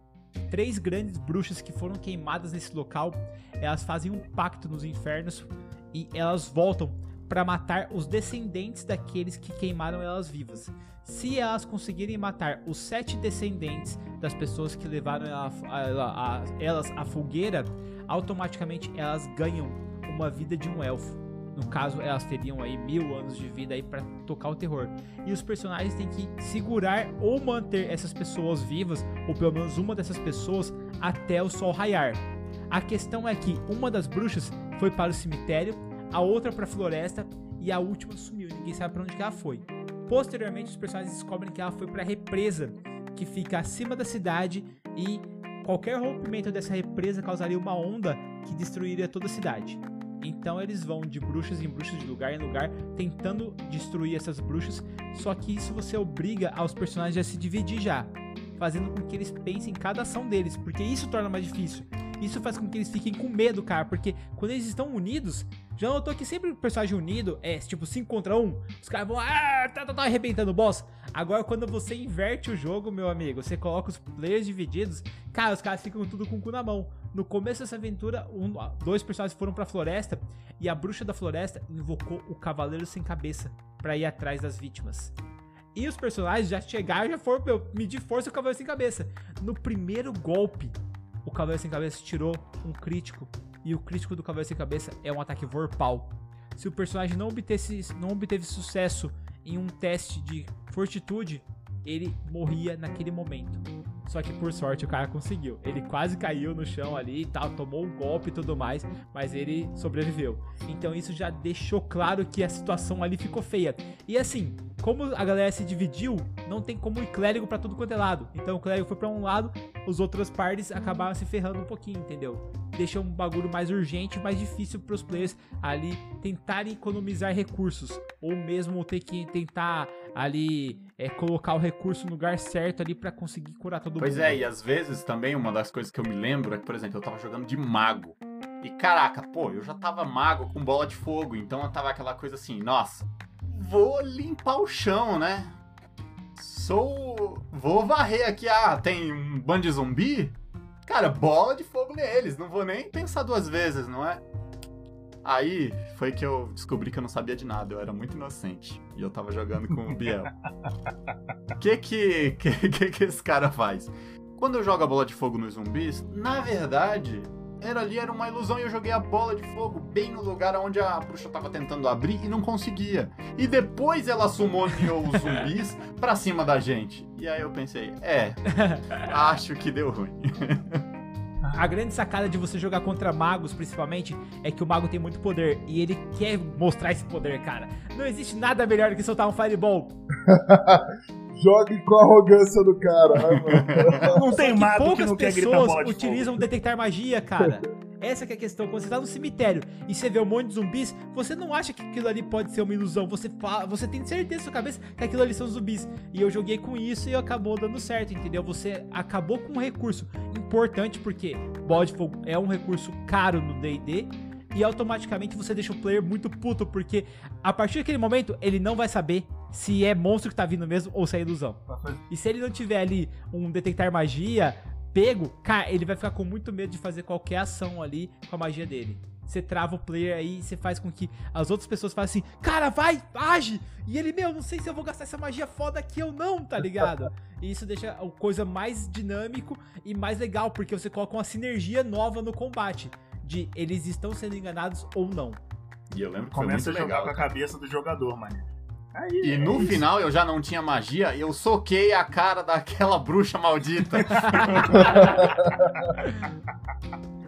três grandes bruxas que foram queimadas nesse local, elas fazem um pacto nos infernos e elas voltam para matar os descendentes daqueles que queimaram elas vivas. Se elas conseguirem matar os sete descendentes das pessoas que levaram ela- a- ela- a- elas à fogueira, automaticamente elas ganham uma vida de um elfo. No caso, elas teriam aí mil anos de vida aí para tocar o terror. E os personagens têm que segurar ou manter essas pessoas vivas, ou pelo menos uma dessas pessoas, até o sol raiar. A questão é que uma das bruxas foi para o cemitério, a outra para a floresta e a última sumiu. Ninguém sabe para onde ela foi. Posteriormente, os personagens descobrem que ela foi para a represa, que fica acima da cidade e qualquer rompimento dessa represa causaria uma onda que destruiria toda a cidade. Então eles vão de bruxas em bruxas, de lugar em lugar, tentando destruir essas bruxas. Só que isso você obriga aos personagens a se dividir já, fazendo com que eles pensem em cada ação deles, porque isso torna mais difícil. Isso faz com que eles fiquem com medo, cara, porque quando eles estão unidos, já notou que sempre o personagem unido é tipo 5 contra 1, os caras vão ah, tá, tá, tá, arrebentando o boss. Agora quando você inverte o jogo, meu amigo, você coloca os players divididos, cara, os caras ficam tudo com o cu na mão. No começo dessa aventura, um- dois personagens foram pra floresta e a bruxa da floresta invocou o cavaleiro sem cabeça pra ir atrás das vítimas. E os personagens já chegaram, já foram meu, medir força o cavaleiro sem cabeça. No primeiro golpe, o cavaleiro sem cabeça tirou um crítico e o crítico do cavaleiro sem cabeça é um ataque vorpal. Se o personagem não obtesse, não obteve sucesso em um teste de fortitude, ele morria naquele momento. Só que por sorte o cara conseguiu. Ele quase caiu no chão ali e tal, tomou um golpe e tudo mais, mas ele sobreviveu. Então isso já deixou claro que a situação ali ficou feia. E assim, como a galera se dividiu, não tem como ir clérigo pra tudo quanto é lado. Então o clérigo foi pra um lado, os outras partes acabaram se ferrando um pouquinho, entendeu? Deixa um bagulho mais urgente, mais difícil pros players ali tentarem economizar recursos. Ou mesmo ter que tentar ali é, colocar o recurso no lugar certo ali pra conseguir curar todo Pois mundo. é, e às vezes também uma das coisas que eu me lembro é que, por exemplo, eu tava jogando de mago. E caraca, pô, eu já tava mago com bola de fogo, então eu tava aquela coisa assim, nossa, vou limpar o chão, né? Sou. Vou varrer aqui, ah, tem um bando de zumbi? Cara, bola de fogo neles, não vou nem pensar duas vezes, não é? Aí foi que eu descobri que eu não sabia de nada, eu era muito inocente. E eu tava jogando com o Biel. O que que, que que que esse cara faz? Quando eu jogo a bola de fogo nos zumbis, na verdade, era ali era uma ilusão e eu joguei a bola de fogo bem no lugar onde a bruxa tava tentando abrir e não conseguia. E depois ela summoneou os zumbis pra cima da gente. E aí eu pensei, é, acho que deu ruim. A grande sacada de você jogar contra magos, principalmente, é que o mago tem muito poder e ele quer mostrar esse poder, cara. Não existe nada melhor do que soltar um fireball. Jogue com a arrogância do cara, né? Não tem mago que poucas não quer gritar pessoas bola de utilizam detectar magia, cara. Essa que é a questão. Quando você tá no cemitério e você vê um monte de zumbis, você não acha que aquilo ali pode ser uma ilusão. Você fala, você tem certeza na sua cabeça que aquilo ali são zumbis. E eu joguei com isso e acabou dando certo, entendeu? Você acabou com um recurso importante, porque bola de fogo é um recurso caro no D&D. E automaticamente você deixa o player muito puto, porque a partir daquele momento ele não vai saber se é monstro que tá vindo mesmo ou se é ilusão. E se ele não tiver ali um detectar magia pego, cara, ele vai ficar com muito medo de fazer qualquer ação ali com a magia dele. Você trava o player aí, você faz com que as outras pessoas façam assim, cara, vai, age! E ele, meu, não sei se eu vou gastar essa magia foda aqui ou não, tá ligado? E isso deixa a coisa mais dinâmico e mais legal, porque você coloca uma sinergia nova no combate. De eles estão sendo enganados ou não. E eu lembro que foi Começa a jogar legal. com a cabeça do jogador, mano. Aí, E é no isso. final eu já não tinha magia e eu soquei a cara daquela bruxa maldita.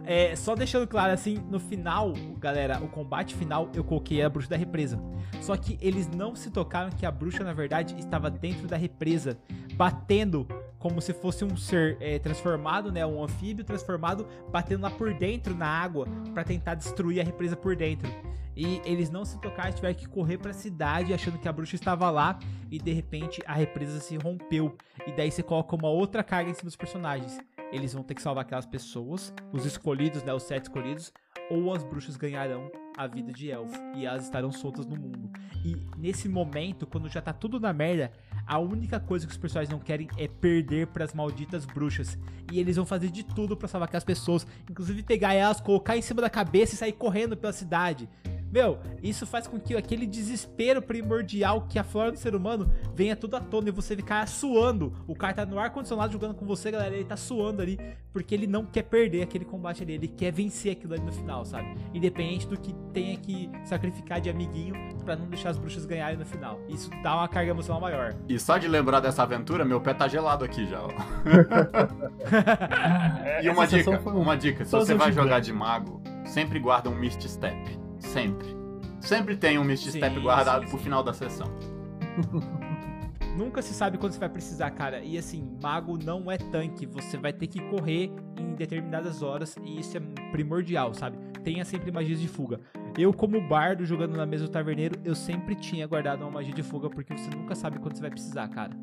É, só deixando claro, assim, no final, galera, o combate final, eu coloquei a bruxa da represa. Só que eles não se tocaram que a bruxa, na verdade, estava dentro da represa, batendo como se fosse um ser é, transformado, né? Um anfíbio transformado, batendo lá por dentro na água pra tentar destruir a represa por dentro. E eles não se tocaram, tiveram que correr pra cidade achando que a bruxa estava lá e de repente a represa se rompeu. E daí você coloca uma outra carga em cima dos personagens. Eles vão ter que salvar aquelas pessoas, os escolhidos, né, os sete escolhidos, ou as bruxas ganharão a vida de elfo e elas estarão soltas no mundo. E nesse momento, quando já tá tudo na merda, a única coisa que os personagens não querem é perder pras malditas bruxas. E eles vão fazer de tudo pra salvar aquelas pessoas, inclusive pegar elas, colocar em cima da cabeça e sair correndo pela cidade. Meu, isso faz com que aquele desespero primordial que aflora no ser humano venha tudo à tona e você ficar suando. O cara tá no ar-condicionado jogando com você, galera, ele tá suando ali, porque ele não quer perder aquele combate ali, ele quer vencer aquilo ali no final, sabe? Independente do que tenha que sacrificar de amiguinho pra não deixar as bruxas ganharem no final. Isso dá uma carga emocional maior. E só de lembrar dessa aventura, meu pé tá gelado aqui já. ó. e uma dica, foi um uma dica, se você vai jogar de mago, sempre guarda um Mist Step. Sempre. Sempre tem um Mist Sim, Step guardado sim, pro sim. final da sessão. Nunca se sabe quando você vai precisar, cara. E assim, mago não é tanque. Você vai ter que correr em determinadas horas e isso é primordial, sabe? Tenha sempre magias de fuga. Eu, como bardo, jogando na mesa do taverneiro, eu sempre tinha guardado uma magia de fuga porque você nunca sabe quando você vai precisar, cara.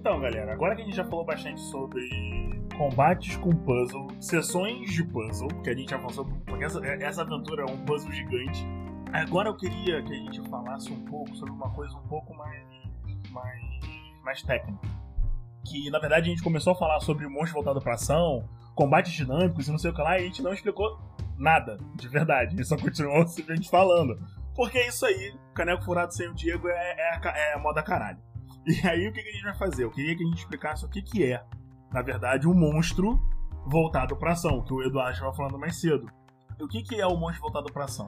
Então, galera, agora que a gente já falou bastante sobre combates com puzzle, sessões de puzzle, que a gente sobre, porque essa, essa aventura é um puzzle gigante. Agora eu queria que a gente falasse um pouco sobre uma coisa um pouco mais, mais, mais técnica. Que na verdade a gente começou a falar sobre monstro voltado pra ação, combates dinâmicos e não sei o que lá, e a gente não explicou nada, de verdade. A gente só continuou simplesmente falando. Porque é isso aí, Caneco Furado sem o Diego é, é, é moda caralho. E aí o que, a gente vai fazer? Eu queria que a gente explicasse o que, que é, na verdade, um monstro voltado pra ação, que o Eduardo estava falando mais cedo. O que, que é o monstro voltado pra ação?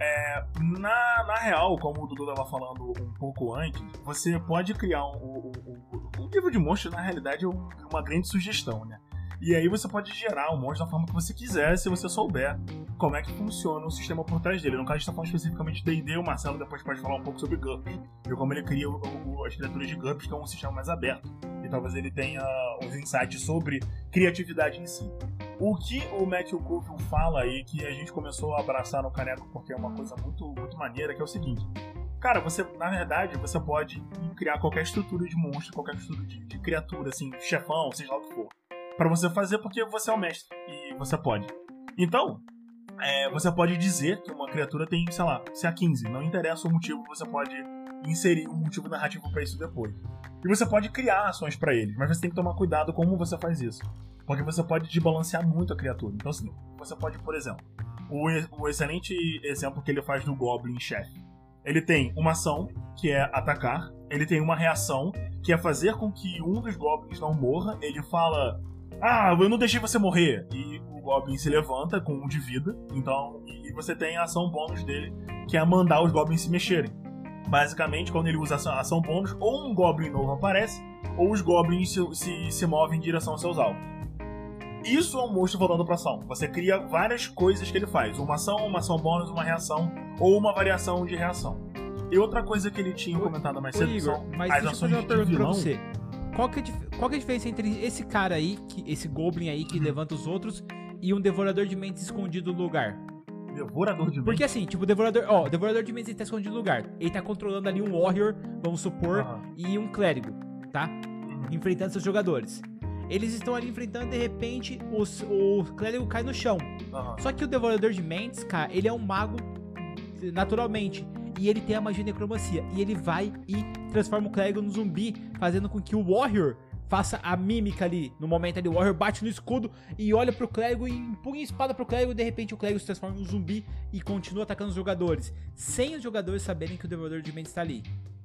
É, na, na real, como o Dudu estava falando um pouco antes, você pode criar um, um, um, um livro de monstros, na realidade, é um- uma grande sugestão, né? E aí você pode gerar o monstro da forma que você quiser, se você souber como é que funciona o sistema por trás dele. No caso, a gente tá falando especificamente de D&D, o Marcelo depois pode falar um pouco sobre GURPS. E como ele cria o- o- as criaturas de GURPS, que é um sistema mais aberto. E talvez ele tenha uns insights sobre criatividade em si. O que o Matthew Colville fala aí, que a gente começou a abraçar no Caneco porque é uma coisa muito, muito maneira, que é o seguinte. Cara, você, na verdade, você pode criar qualquer estrutura de monstro, qualquer estrutura de, de criatura, assim, chefão, seja lá o que for. Pra você fazer porque você é o mestre e você pode. Então, é, você pode dizer que uma criatura tem, sei lá, se a 15. Não interessa o motivo, você pode inserir um motivo narrativo pra isso depois. E você pode criar ações pra eles, mas você tem que tomar cuidado como você faz isso. Porque você pode desbalancear muito a criatura. Então, assim, você pode, por exemplo, o, o excelente exemplo que ele faz do Goblin Chefe. Ele tem uma ação, que é atacar. Ele tem uma reação, que é fazer com que um dos Goblins não morra. Ele fala: Ah, eu não deixei você morrer. E o Goblin se levanta com um de vida. Então, e você tem a ação bônus dele, que é mandar os Goblins se mexerem. Basicamente, quando ele usa essa ação bônus, ou um Goblin novo aparece, ou os Goblins se, se, se movem em direção aos seus alvos. Isso é um monstro voltado pra ação. Você cria várias coisas que ele faz: uma ação, uma ação bônus, uma reação, ou uma variação de reação. E outra coisa que ele tinha comentado mais cedo Igor, são mas as ações de vilão. Qual que, é, qual que é a diferença entre esse cara aí, que, esse Goblin aí Uhum. que levanta os outros, e um Devorador de Mentes escondido no lugar? Devorador de Porque assim, tipo, o Devorador. Ó, o Devorador de Mentes ele tá escondido no lugar. Ele tá controlando ali um Warrior, vamos supor, Aham. e um Clérigo, tá? Uhum. Enfrentando seus jogadores. Eles estão ali enfrentando, de repente, os, o Clérigo cai no chão. Aham. Só que o Devorador de Mentes, cara, ele é um mago naturalmente. E ele tem a magia de necromancia. E ele vai e transforma o clérigo no zumbi, fazendo com que o Warrior faça a mímica ali. No momento ali, o Warrior bate no escudo e olha pro clérigo e empunha a espada pro clérigo. E de repente o clérigo se transforma em um zumbi e continua atacando os jogadores. Sem os jogadores saberem que o Devorador de Mentes está ali.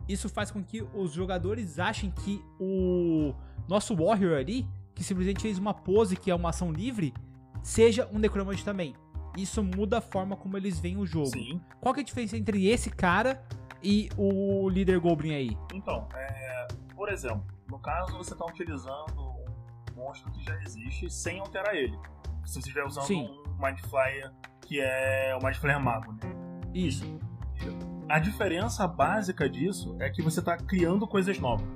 Isso faz com que os jogadores achem que o nosso Warrior ali, que simplesmente fez uma pose que é uma ação livre, seja um necromante também. Isso muda a forma como eles veem o jogo. Sim. Qual que é a diferença entre esse cara e o líder Goblin aí? Então, é, por exemplo, no caso você está utilizando um monstro que já existe sem alterar ele. Se você estiver usando Sim. um Mind Flayer que é o Mind Flayer Mago, né? Isso. A diferença básica disso é que você tá criando coisas novas.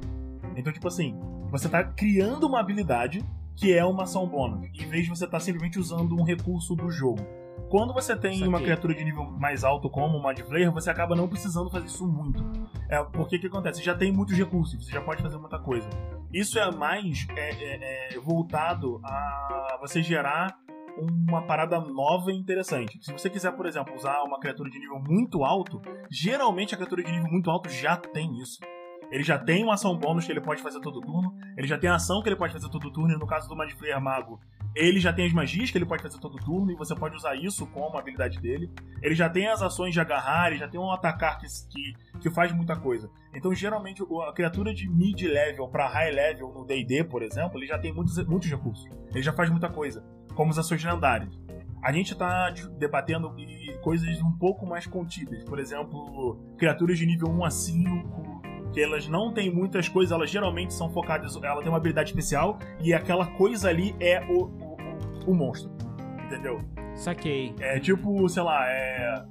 Então, tipo assim, você tá criando uma habilidade que é uma ação bônus, em vez de você estar simplesmente usando um recurso do jogo. Quando você tem uma criatura de nível mais alto como o Mind Flayer, você acaba não precisando fazer isso muito. É, porque o que acontece? Você já tem muitos recursos, você já pode fazer muita coisa. Isso é mais é, é, é, voltado a você gerar uma parada nova e interessante. Se você quiser, por exemplo, usar uma criatura de nível muito alto, geralmente a criatura de nível muito alto já tem isso. Ele já tem uma ação bônus que ele pode fazer todo turno, ele já tem ação que ele pode fazer todo turno, e no caso do Mind Flayer Mago, ele já tem as magias que ele pode fazer todo turno, e você pode usar isso como habilidade dele. Ele já tem as ações de agarrar, ele já tem um atacar que, que, que faz muita coisa. Então, geralmente, a criatura de mid-level pra high level no D&D, por exemplo, ele já tem muitos, muitos recursos. Ele já faz muita coisa, como as ações lendárias. A gente tá de- debatendo coisas um pouco mais contidas. Por exemplo, criaturas de nível 1 a 5, que elas não têm muitas coisas, elas geralmente são focadas. Ela tem uma habilidade especial e aquela coisa ali é o, o, o- o monstro. Entendeu? Saquei. É tipo, sei lá, é.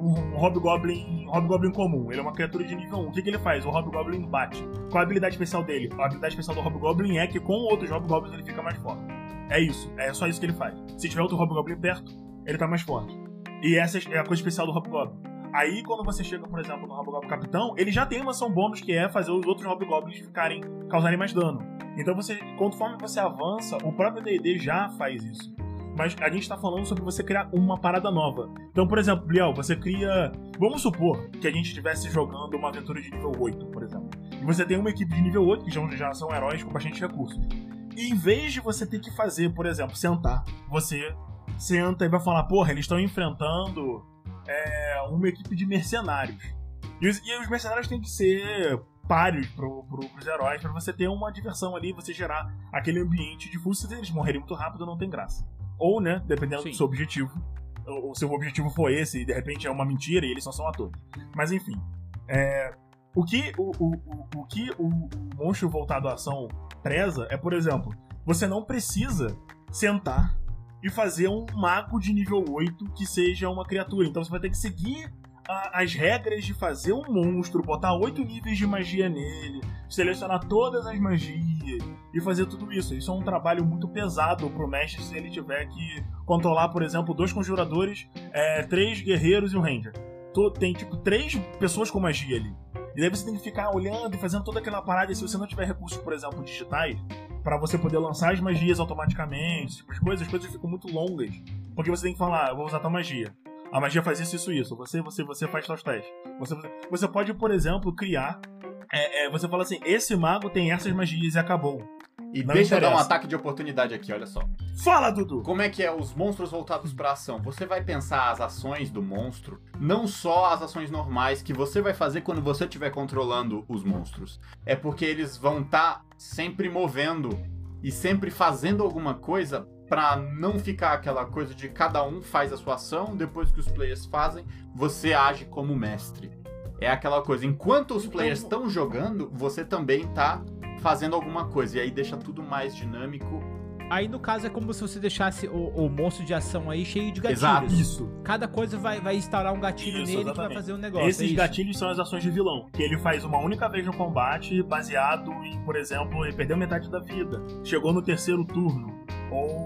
Um Hobgoblin, um Hobgoblin comum. Ele é uma criatura de nível 1. O que, que ele faz? O Hobgoblin bate. Qual a habilidade especial dele? A habilidade especial do Hobgoblin é que com outros Hobgoblins ele fica mais forte. É isso. É só isso que ele faz. Se tiver outro Hobgoblin perto, ele tá mais forte. E essa é a coisa especial do Hobgoblin. Aí, quando você chega, por exemplo, no Hobgoblin Capitão, ele já tem uma ação bônus que é fazer os outros Hobgoblins ficarem, causarem mais dano. Então, você, conforme você avança, o próprio D&D já faz isso. Mas a gente tá falando sobre você criar uma parada nova. Então, por exemplo, Biel, você cria. Vamos supor que a gente estivesse jogando uma aventura de nível 8, por exemplo. E você tem uma equipe de nível 8, que já, já são heróis com bastante recursos. E em vez de você ter que fazer, por exemplo, sentar, você senta e vai falar, porra, eles estão enfrentando é, uma equipe de mercenários. E os, e os mercenários têm que ser páreos pro, pro, pros heróis pra você ter uma diversão ali, você gerar aquele ambiente de. Se eles morrerem muito rápido, não tem graça. Ou, né, dependendo Sim. do seu objetivo. O, o seu objetivo foi esse e de repente é uma mentira e eles só são atores. Mas enfim. é, o que o, o, o, o que o monstro voltado à ação preza é, por exemplo, você não precisa sentar e fazer um mago de nível 8 que seja uma criatura. Então você vai ter que seguir a- as regras de fazer um monstro, botar oito níveis de magia nele, selecionar todas as magias e fazer tudo isso. Isso é um trabalho muito pesado pro mestre se ele tiver que controlar, por exemplo, dois conjuradores, é, três guerreiros e um ranger. Tem tipo três pessoas com magia ali. E daí você tem que ficar olhando e fazendo toda aquela parada. E se você não tiver recursos, por exemplo, digitais, pra você poder lançar as magias automaticamente, as coisas, as coisas ficam muito longas. Porque você tem que falar, "Ah, eu vou usar tua magia. A magia faz isso, isso, isso. Você, você, você faz seus testes. Você, você, você pode, por exemplo, criar. é, é, você fala assim: esse mago tem essas magias e acabou. E Não deixa eu dar um interessa. ataque de oportunidade aqui, olha só. Fala, Dudu! Como é que é os monstros voltados pra ação? Você vai pensar as ações do monstro, não só as ações normais que você vai fazer quando você estiver controlando os monstros. É porque eles vão estar sempre movendo e sempre fazendo alguma coisa pra não ficar aquela coisa de cada um faz a sua ação, depois que os players fazem, você age como mestre. É aquela coisa, enquanto os players estão jogando, você também tá fazendo alguma coisa e aí deixa tudo mais dinâmico Aí no caso é como se você deixasse o, o monstro de ação aí cheio de gatilhos. Exato. Isso. Cada coisa vai, vai instaurar um gatilho Isso, nele que vai exatamente. fazer um negócio. é Esses isso? gatilhos são as ações de vilão, que ele faz uma única vez no combate, baseado em, por exemplo, ele perdeu metade da vida, chegou no terceiro turno, ou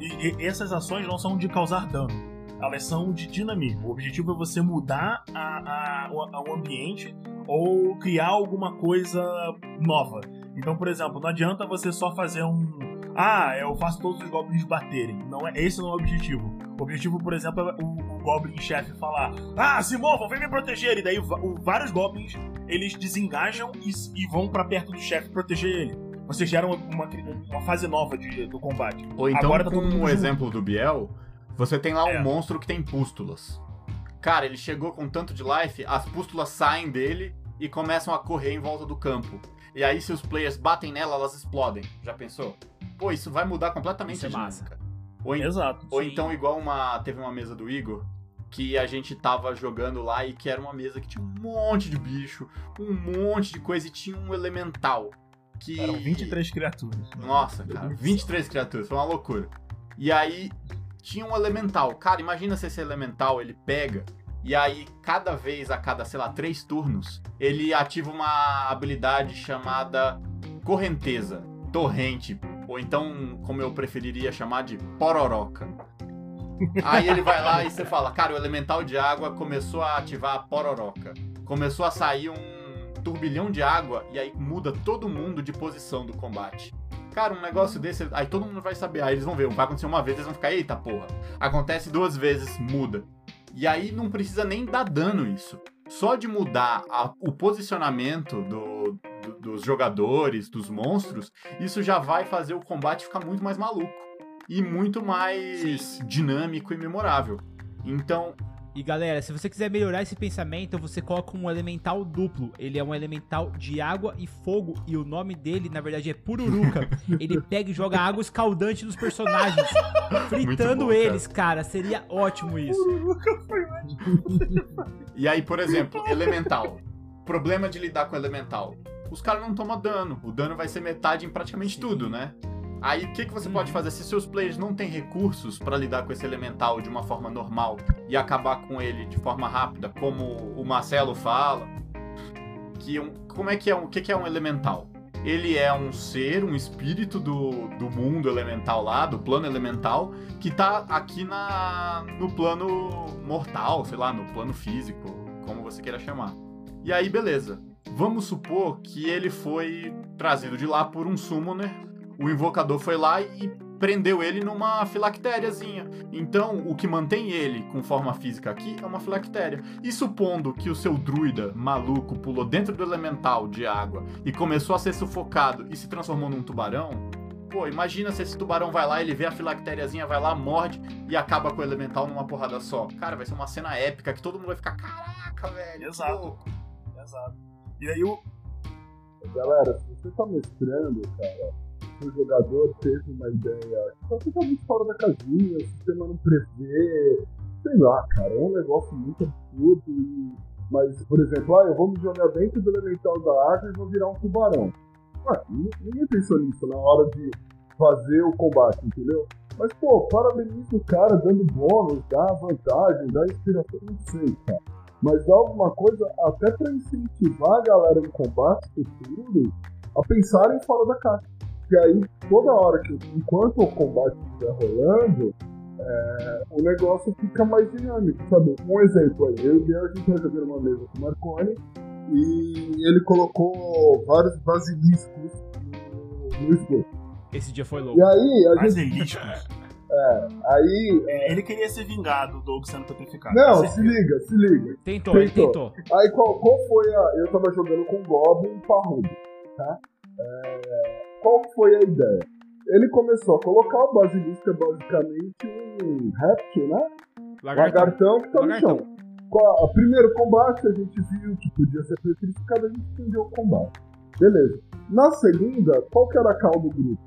e, e essas ações não são de causar dano. Elas são de dinamismo. O objetivo é você mudar a, a- o, o ambiente ou criar alguma coisa nova. Então, por exemplo, não adianta você só fazer um. Ah, eu faço todos os goblins baterem. Não é, esse não é o objetivo. O objetivo, por exemplo, é o, o goblin chefe falar: Ah, se movam, vem me proteger. E daí o- vários goblins eles desengajam e, e vão pra perto do chefe proteger ele. Você gera uma, uma, uma fase nova de, do combate. Ou então, Agora tá mundo o junto. exemplo do Biel, você tem lá um É. monstro que tem pústulas. Cara, ele chegou com tanto de life, as pústulas saem dele e começam a correr em volta do campo. E aí, se os players batem nela, elas explodem. Já pensou? Pô, isso vai mudar completamente Isso é a massa. dinâmica. Ou, en- Exato. ou Sim. então, igual uma. Teve uma mesa do Igor, que a gente tava jogando lá e que era uma mesa que tinha um monte de bicho, um monte de coisa e tinha um elemental. Que... Eram 23 criaturas. Nossa, cara, 23 criaturas, foi uma loucura. E aí tinha um elemental. Cara, imagina se esse elemental ele pega e aí cada vez a cada, sei lá, três turnos, ele ativa uma habilidade chamada correnteza, torrente, ou então, como eu preferiria chamar de pororoca. Aí ele vai lá e você fala, cara, o elemental de água começou a ativar a pororoca. Começou a sair um turbilhão de água e aí muda todo mundo de posição do combate. Cara, um negócio desse, aí todo mundo vai saber. Aí eles vão ver, vai acontecer uma vez, eles vão ficar, eita porra. Acontece duas vezes, muda. E aí não precisa nem dar dano isso. Só de mudar a- o posicionamento do- do- dos jogadores, dos monstros, isso já vai fazer o combate ficar muito mais maluco. E muito mais dinâmico e memorável. Então, E galera, se você quiser melhorar esse pensamento, você coloca um elemental duplo. Ele é um elemental de água e fogo. E o nome dele, na verdade, é Pururuca. Ele pega e joga água escaldante nos personagens, fritando bom, cara. eles, cara. Seria ótimo isso. E aí, por exemplo, elemental. Problema de lidar com elemental. Os caras não tomam dano. O dano vai ser metade em praticamente tudo, né? Aí o que, que você pode fazer se seus players não têm recursos pra lidar com esse elemental de uma forma normal e acabar com ele de forma rápida, como o Marcelo fala? Que um, como é que é um, o que, que é um elemental? Ele é um ser, um espírito do, do mundo elemental lá, do plano elemental, que tá aqui na no plano mortal, sei lá, no plano físico, como você queira chamar. E aí, beleza. Vamos supor que ele foi trazido de lá por um summoner. O invocador foi lá e prendeu ele numa filactériazinha. Então, o que mantém ele com forma física aqui é uma filactéria. E supondo que o seu druida maluco pulou dentro do elemental de água e começou a ser sufocado e se transformou num tubarão, Pô, imagina se esse tubarão vai lá, ele vê a filactériazinha, vai lá, morde e acaba com o elemental numa porrada só. Cara, vai ser uma cena épica que todo mundo vai ficar, caraca, velho. Exato. Exato. E aí o. Galera, se você tá mestrando, cara, o jogador teve uma ideia que tá totalmente fora da casinha, o sistema não prevê, sei lá, cara, é um negócio muito absurdo e. Mas, por exemplo, ah, eu vou me jogar dentro do elemental da água e vou virar um tubarão. Ué, ninguém- pensou nisso na hora de fazer o combate, entendeu? Mas, pô, parabeniza o cara dando bônus, dá vantagem, dá inspiração, não sei, cara. Mas dá alguma coisa até pra incentivar a galera no combate futuro a pensarem fora da caixa. Que aí, toda hora que, enquanto o combate estiver rolando, é, o negócio fica mais dinâmico, sabe? Um exemplo aí, eu e o a gente jogando uma mesa com o Marconi e ele colocou vários basiliscos no, no esgoto. Esse dia foi louco. E aí, a gente. Basiliscos. É, aí. Ele queria ser vingado, o Doug sendo petrificado. Não, se liga, se liga. Tentou, ele tentou. Aí qual, qual foi a. Eu tava jogando com Goblin e Parrudo, tá? É, qual foi a ideia? Ele começou a colocar o basilisco é basicamente um réptil, né? Lagartão. Lagartão que tá Lagartão. no chão. O primeiro combate a gente viu que podia ser petrificado, a gente entendeu o combate. Beleza. Na segunda, qual que era a cal do grupo?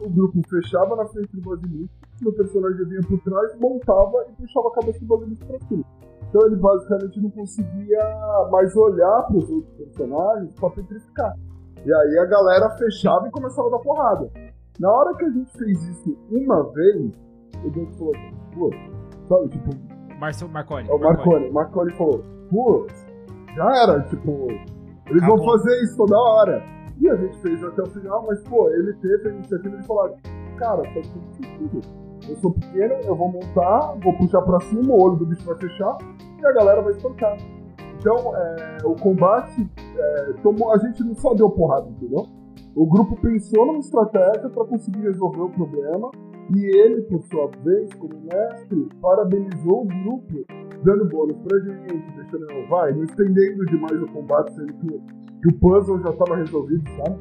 O grupo fechava na frente do basilisco, meu personagem vinha por trás, montava e puxava a cabeça do basilisco pra cima. Então ele basicamente não conseguia mais olhar para os outros personagens pra petrificar. E aí a galera fechava e começava a dar porrada. Na hora que a gente fez isso uma vez, o Doug falou, pô, sabe, tipo, Marcel Marconi. o Marconi, Marconi falou, pô, já era, tipo, eles vão Acabou. fazer isso toda hora. E a gente fez até o final, mas pô, ele teve a iniciativa de falar, cara, faz tudo sentido. Eu sou pequeno, eu vou montar, vou puxar pra cima, o olho do bicho vai fechar e a galera vai espancar. Então, é, o combate, é, tomou, a gente não só deu porrada, entendeu? O grupo pensou numa estratégia para conseguir resolver o problema e ele, por sua vez, como mestre, parabenizou o grupo, dando bônus pra gente, deixando, vai, não estendendo demais o combate, sendo que, o puzzle já estava resolvido, sabe?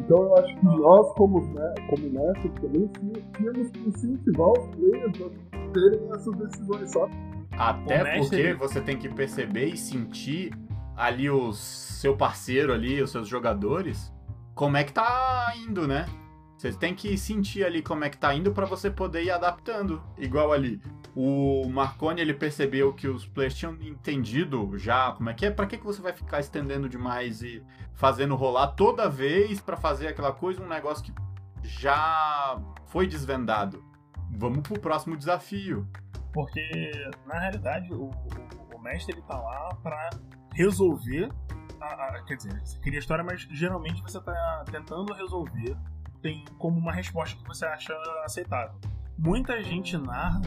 Então eu acho que nós, como, né, como mestres, também tínhamos que incentivar os players a terem essas decisões, sabe? Até mestre- porque você tem que perceber e sentir ali o seu parceiro ali, os seus jogadores, como é que tá indo, né? Você tem que sentir ali como é que tá indo pra você poder ir adaptando. Igual ali, o Marconi ele percebeu que os players tinham entendido já como é que é. Pra que, que você vai ficar estendendo demais e fazendo rolar toda vez pra fazer aquela coisa, um negócio que já foi desvendado. Vamos pro próximo desafio. Porque, na realidade, o, o- mestre ele tá lá pra resolver. A, a- quer dizer, você cria história, mas geralmente você tá tentando resolver. Tem como uma resposta que você acha aceitável. Muita gente narra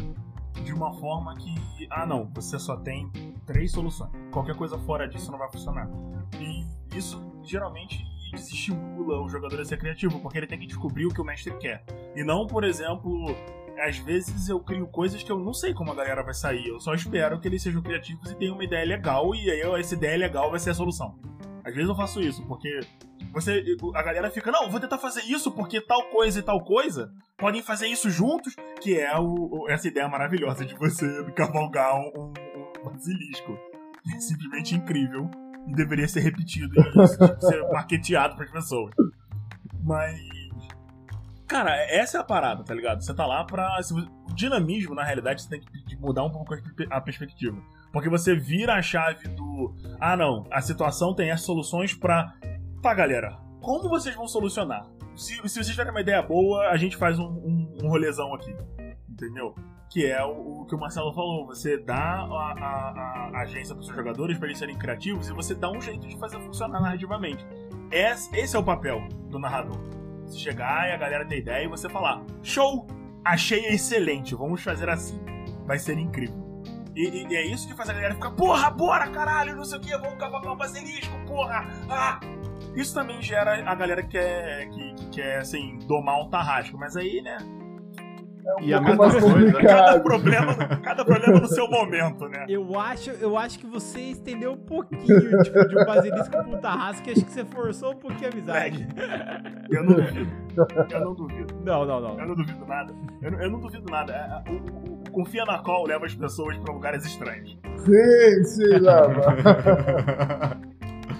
de uma forma que, ah, não, você só tem três soluções. Qualquer coisa fora disso não vai funcionar. E isso geralmente desestimula o jogador a ser criativo, porque ele tem que descobrir o que o mestre quer. E não, por exemplo, às vezes eu crio coisas que eu não sei como a galera vai sair. Eu só espero que eles sejam criativos e tenham uma ideia legal, e aí essa ideia legal vai ser a solução. Às vezes eu faço isso, porque você, a galera fica, não, vou tentar fazer isso porque tal coisa e tal coisa podem fazer isso juntos, que é o, essa ideia maravilhosa de você cavalgar um, um, basilisco. É simplesmente incrível e deveria ser repetido e ser marketeado para as pessoas. Mas Cara, essa é a parada, tá ligado? Você tá lá pra. O dinamismo, na realidade, você tem que mudar um pouco a perspe- a perspectiva. Porque você vira a chave do. Ah, não, a situação tem essas soluções pra. Tá, galera, como vocês vão solucionar? Se, se vocês tiverem uma ideia boa, a gente faz um, um, um rolezão aqui. Entendeu? Que é o, o que o Marcelo falou. Você dá a, a- a agência pros seus jogadores pra eles serem criativos e você dá um jeito de fazer funcionar narrativamente. Esse, esse é o papel do narrador. Você chegar e a galera ter ideia e você falar: Show! Achei excelente, vamos fazer assim. Vai ser incrível. E, e- e é isso que faz a galera ficar: Porra, bora, caralho, não sei o que, vamos cavalgar um basilisco, porra! Ah! Isso também gera a galera que quer, que, que quer assim, domar um tarrasco. Mas aí, né? E a mesma mais coisa. complicado. Cada problema, cada problema no seu momento, né? Eu acho, eu acho que você estendeu um pouquinho, tipo, de um basilisco um tarrasque, acho que você forçou um pouquinho a amizade. Eu não duvido. Eu não duvido. Não, não, não. Eu não duvido nada. Eu não, eu não duvido nada. É, é, O, o- o confia na qual leva as pessoas pra lugares estranhos. Sim, sim, leva.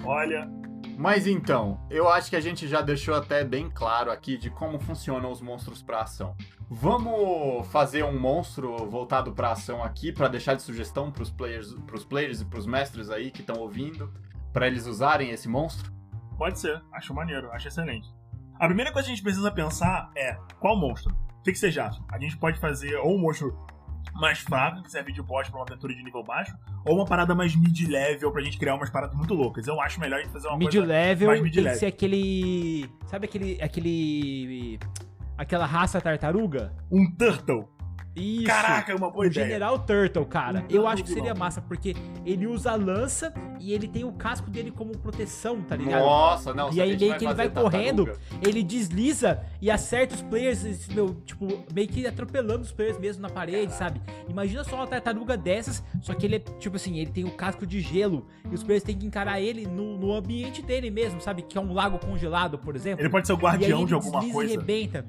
Olha, Mas então, eu acho que a gente já deixou até bem claro aqui de como funcionam os monstros pra ação. Vamos fazer um monstro voltado pra ação aqui pra deixar de sugestão pros players, pros players e pros mestres aí que estão ouvindo, pra eles usarem esse monstro? pode ser. Acho maneiro, acho excelente. A primeira coisa que a gente precisa pensar é qual monstro? O que, que vocês acham? A gente pode fazer ou um monstro mais fraco, que serve de boss pra uma aventura de nível baixo, ou uma parada mais mid-level pra gente criar umas paradas muito loucas. Eu acho melhor a gente fazer uma coisa Mid-level mais tem que mid-level. ser aquele. Sabe aquele. aquele. Aquela raça tartaruga? Um turtle. Isso. Caraca, é uma boa o ideia. General Turtle, cara. Um eu acho que seria massa, porque ele usa a lança e ele tem o casco dele como proteção, tá ligado? Nossa, não, E aí meio vai que ele vai correndo, tartaruga- ele desliza e acerta os players, meu, tipo, meio que atropelando os players mesmo na parede, sabe? Imagina só uma tartaruga dessas, só que ele é, tipo assim, ele tem o casco de gelo e os players têm que encarar ele no, no ambiente dele mesmo, sabe? Que é um lago congelado, por exemplo. Ele pode ser o E aí guardião ele de alguma desliza coisa. E rebenta.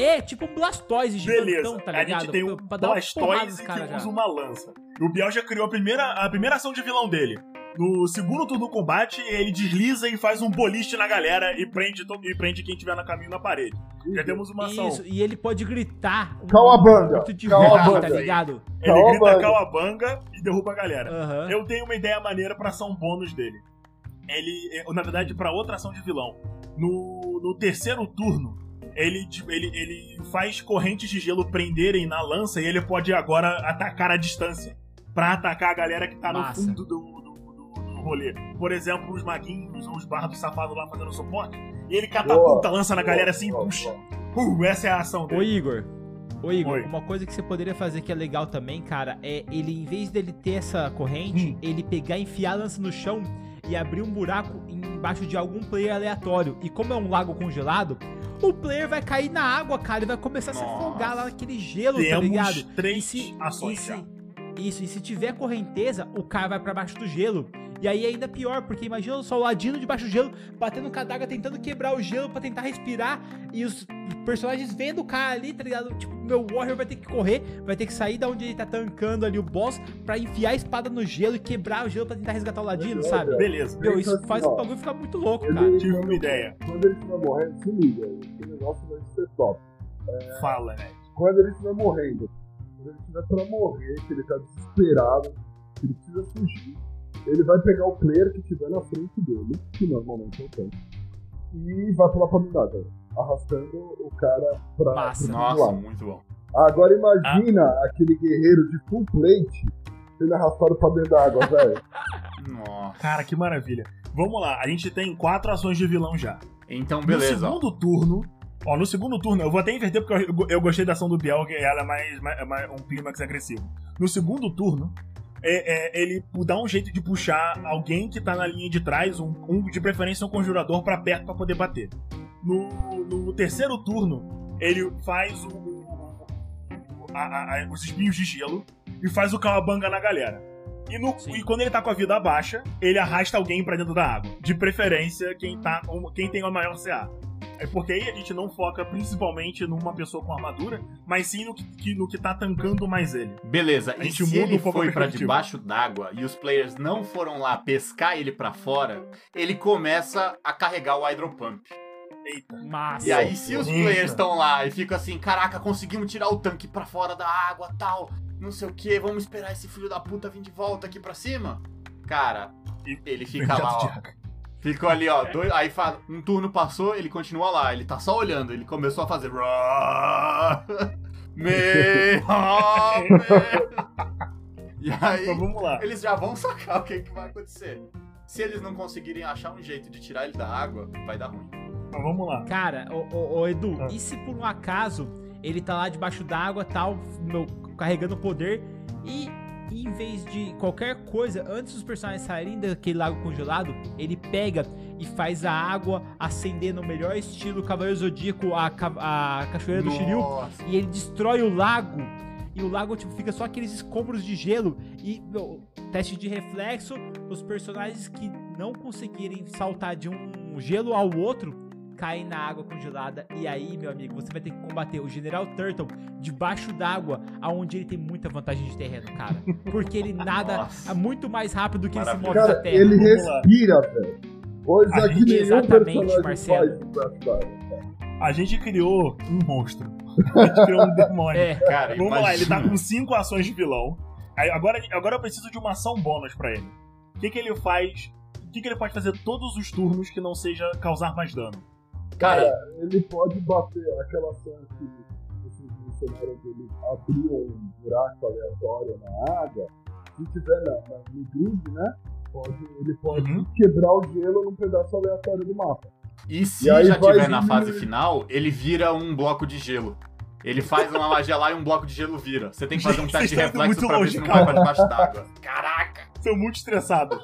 É, tipo um Blastoise gigantão, Beleza, tá a ligado? gente tem um Pra- pra Blastoise que caras já. usa uma lança. E o Biel já criou a primeira, a primeira ação de vilão dele. No segundo turno do combate, ele desliza e faz um boliche na galera e prende, e prende quem tiver no caminho na parede. Já temos uma ação. Isso, e ele pode gritar um cauabanga. rock, tá ligado? Ele Calabanga. grita calabanga e derruba a galera. Aham. Eu tenho uma ideia maneira pra ação bônus dele. Ele, na verdade, pra outra ação de vilão. No, no terceiro turno, ele, tipo, ele, ele faz correntes de gelo prenderem na lança e ele pode agora atacar à distância. Pra atacar a galera que tá Massa. no fundo do, do, do- do rolê. Por exemplo, os maguinhos ou os bardos safados lá fazendo suporte. E ele catapulta, lança na galera assim, Boa, puxa. boa. Uh, essa é a ação Ô dele. Igor, ô Igor, Oi. uma coisa que você poderia fazer que é legal também, cara, é ele, em vez dele ter essa corrente, Hum. ele pegar, enfiar a lança no chão e abrir um buraco embaixo de algum player aleatório. E como é um lago congelado, o player vai cair na água, cara, e vai começar a se Nossa. afogar lá naquele gelo, tá Temos ligado? E três se, ações e se- isso, e se tiver correnteza, o cara vai pra baixo do gelo E aí é ainda pior, porque imagina só o ladino debaixo do gelo, batendo com a tentando quebrar o gelo pra tentar respirar, e os personagens vendo o cara ali, tá ligado? Tipo, meu Warrior vai ter que correr, vai ter que sair da onde ele tá tancando ali o boss pra enfiar a espada no gelo e quebrar o gelo pra tentar resgatar o ladino, sabe? Beleza. Meu, isso faz o bagulho ficar muito louco, Ele- cara. Tive uma ideia. Quando ele estiver morrendo, se liga, esse negócio vai ser top. Fala, né? Quando ele estiver morrendo, quando ele estiver pra morrer, que ele tá desesperado, que ele precisa fugir, ele vai pegar o player que estiver na frente dele, que normalmente é o tanque, e vai pular pra minada, arrastando o cara pra, Massa. pro Nossa, lado. muito bom. Agora imagina aquele guerreiro de full plate sendo arrastado pra dentro da água, velho. Nossa. Cara, que maravilha. Vamos lá, a gente tem quatro ações de vilão já. Então, No beleza. ó. segundo turno. Ó, no segundo turno, eu vou até inverter porque eu, eu gostei da ação do Biel, que ela é mais, mais- é mais- um clímax agressivo. No segundo turno, é, é, ele dá um jeito de puxar alguém que tá na linha de trás, um, um de preferência um conjurador, pra perto pra poder bater. No, no terceiro turno, ele faz o, a- a- os espinhos de gelo e faz o calabanga na galera. E, no- e quando ele tá com a vida baixa, ele arrasta alguém pra dentro da água. De preferência, quem, tá, quem tem a maior CA. É porque aí a gente não foca principalmente numa pessoa com armadura, mas sim no que, que- no que tá tancando mais ele. Beleza, A e gente se muda ele um pouco foi pra perspectiva. debaixo d'água e os players não foram lá pescar ele pra fora, ele começa a carregar o Hydropump. Eita. Massa. E aí, se os players estão lá e ficam assim, caraca, conseguimos tirar o tanque pra fora da água, tal, não sei o que, vamos esperar esse filho da puta vir de volta aqui pra cima? Cara, E- ele fica lá, ó. Ficou ali, ó. dois- aí um turno passou, ele continua lá. Ele tá só olhando. Ele começou a fazer. Me, E aí, Então vamos lá. eles já vão sacar o que, que vai acontecer. Se eles não conseguirem achar um jeito de tirar ele da água, vai dar ruim. Então vamos lá. Cara, ô, ô, ô, Edu, Ah. e se por um acaso ele tá lá debaixo d'água, tal, meu, carregando poder, e em vez de qualquer coisa, antes dos personagens saírem daquele lago congelado, ele pega e faz a água acender no melhor estilo Cavaleiro Zodíaco, a, a Cachoeira do Shiryu, Nossa. e ele destrói o lago. E o lago, tipo, fica só aqueles escombros de gelo. E, meu, teste de reflexo, os personagens que não conseguirem saltar de um gelo ao outro caem na água congelada. E aí, meu amigo, você vai ter que combater o General Turtle debaixo d'água, aonde ele tem muita vantagem de terreno, cara. Porque ele nada Nossa. muito mais rápido do que ele se Maravilha. move Cara, na terra. ele respira, velho. Coisa A que nenhum exatamente, Marcelo. A gente criou um monstro. A gente criou um demônio. É, Cara, Vamos lá, ele tá imagina. com cinco ações de vilão. Agora, agora eu preciso de uma ação bônus pra ele. O que, que ele faz? O que, que ele pode fazer todos os turnos que não seja causar mais dano? Cara, Ele pode bater aquela cena que vocês mencionaram que ele abriu um buraco aleatório na água. Se tiver na, na, no grid, né? Pode, ele pode Uhum. quebrar o gelo num pedaço aleatório do mapa. e se E já tiver na fase final, ele vira um bloco de gelo. Ele faz uma magia lá e um bloco de gelo vira. Você tem que fazer um teste estão reflexo pra ver se não vai pra debaixo d'água. Caraca! Tô muito estressado.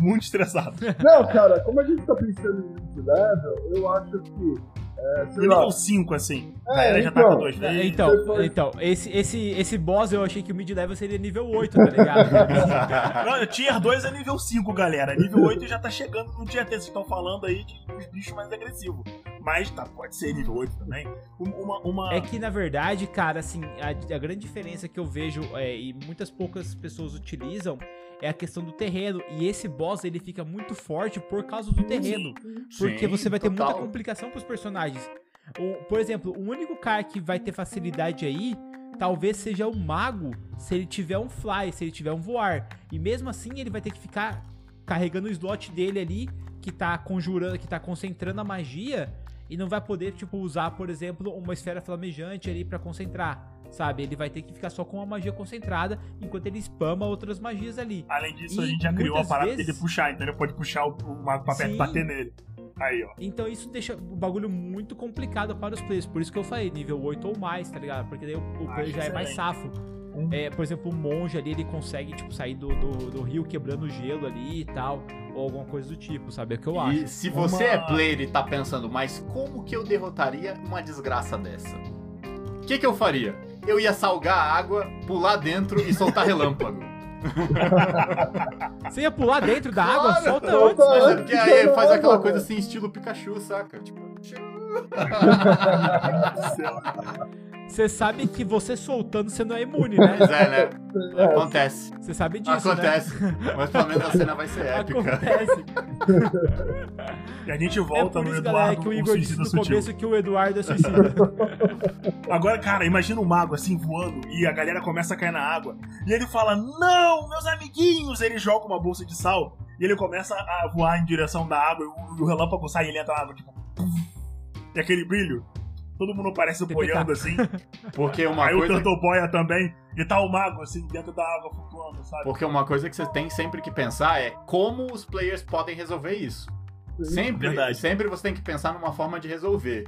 Muito estressado. Não, cara, como a gente tá pensando em mid level, eu acho que. É, sei nível 5, assim. É, a galera já tá então. com duas vezes. Então, então esse, esse, esse boss eu achei que o mid-level seria nível 8, tá ligado? Não, tier 2 é nível 5, galera. Nível 8 já tá chegando no tier 3. Vocês estão falando aí de os bichos mais agressivos. Mas tá, pode ser nível 8 também. Um- Uma. uma... É que, na verdade, cara, assim, a, a grande diferença que eu vejo é, e muitas poucas pessoas utilizam é a questão do terreno. E esse boss, ele fica muito forte por causa do terreno. Porque Sim, você vai ter muita total. complicação pros personagens. O- por exemplo, o único cara que vai ter facilidade aí, talvez seja o mago, se ele tiver um fly, se ele tiver um voar. E mesmo assim, ele vai ter que ficar carregando o slot dele ali, que tá conjurando, que tá concentrando a magia, e não vai poder, tipo, usar, por exemplo, uma esfera flamejante ali pra concentrar. Sabe? Ele vai ter que ficar só com a magia concentrada, enquanto ele spama outras magias ali. Além disso, a E gente já criou a parada vezes- dele puxar, então ele pode puxar o, o mago pra perto e bater nele. Aí, ó. Então isso deixa o bagulho muito complicado para os players. Por isso que eu falei, nível 8 ou mais, tá ligado? Porque daí o, o Ah, player já é mais safo. Hum. É, por exemplo, o monge ali, ele consegue, tipo, sair do, do, do rio quebrando o gelo ali e tal. Ou alguma coisa do tipo, sabe? É o que eu acho. E se você Uma- é player e tá pensando, mas como que eu derrotaria uma desgraça dessa? O que, que eu faria? Eu ia salgar a água, pular dentro e soltar relâmpago. Você ia pular dentro da água? Claro, Solta solta antes. Mas é antes. porque aí faz Não, aquela não, coisa assim, estilo Pikachu, saca? Tipo, Você sabe que você soltando você não é imune, né? Mas é, né? Acontece. Você sabe disso, Acontece. Mas pelo menos a cena vai ser né? épica. Acontece. E a gente É volta por no isso, galera, Eduardo que o Igor disse no sutil. começo que o Eduardo é suicida. Agora, cara, imagina um mago assim voando e a galera começa a cair na água. E ele fala: Não, meus amiguinhos! Ele joga uma bolsa de sal e ele começa a voar em direção da água. E o, e o relâmpago sai e ele entra na água, tipo. pum. E aquele brilho. Todo mundo parece boiando assim. Porque uma Aí o coisa. Turtle boia também. E tá o mago assim dentro da água flutuando, sabe? Porque uma coisa que você tem sempre que pensar é como os players podem resolver isso. Sempre, Verdade. sempre você tem que pensar numa forma de resolver.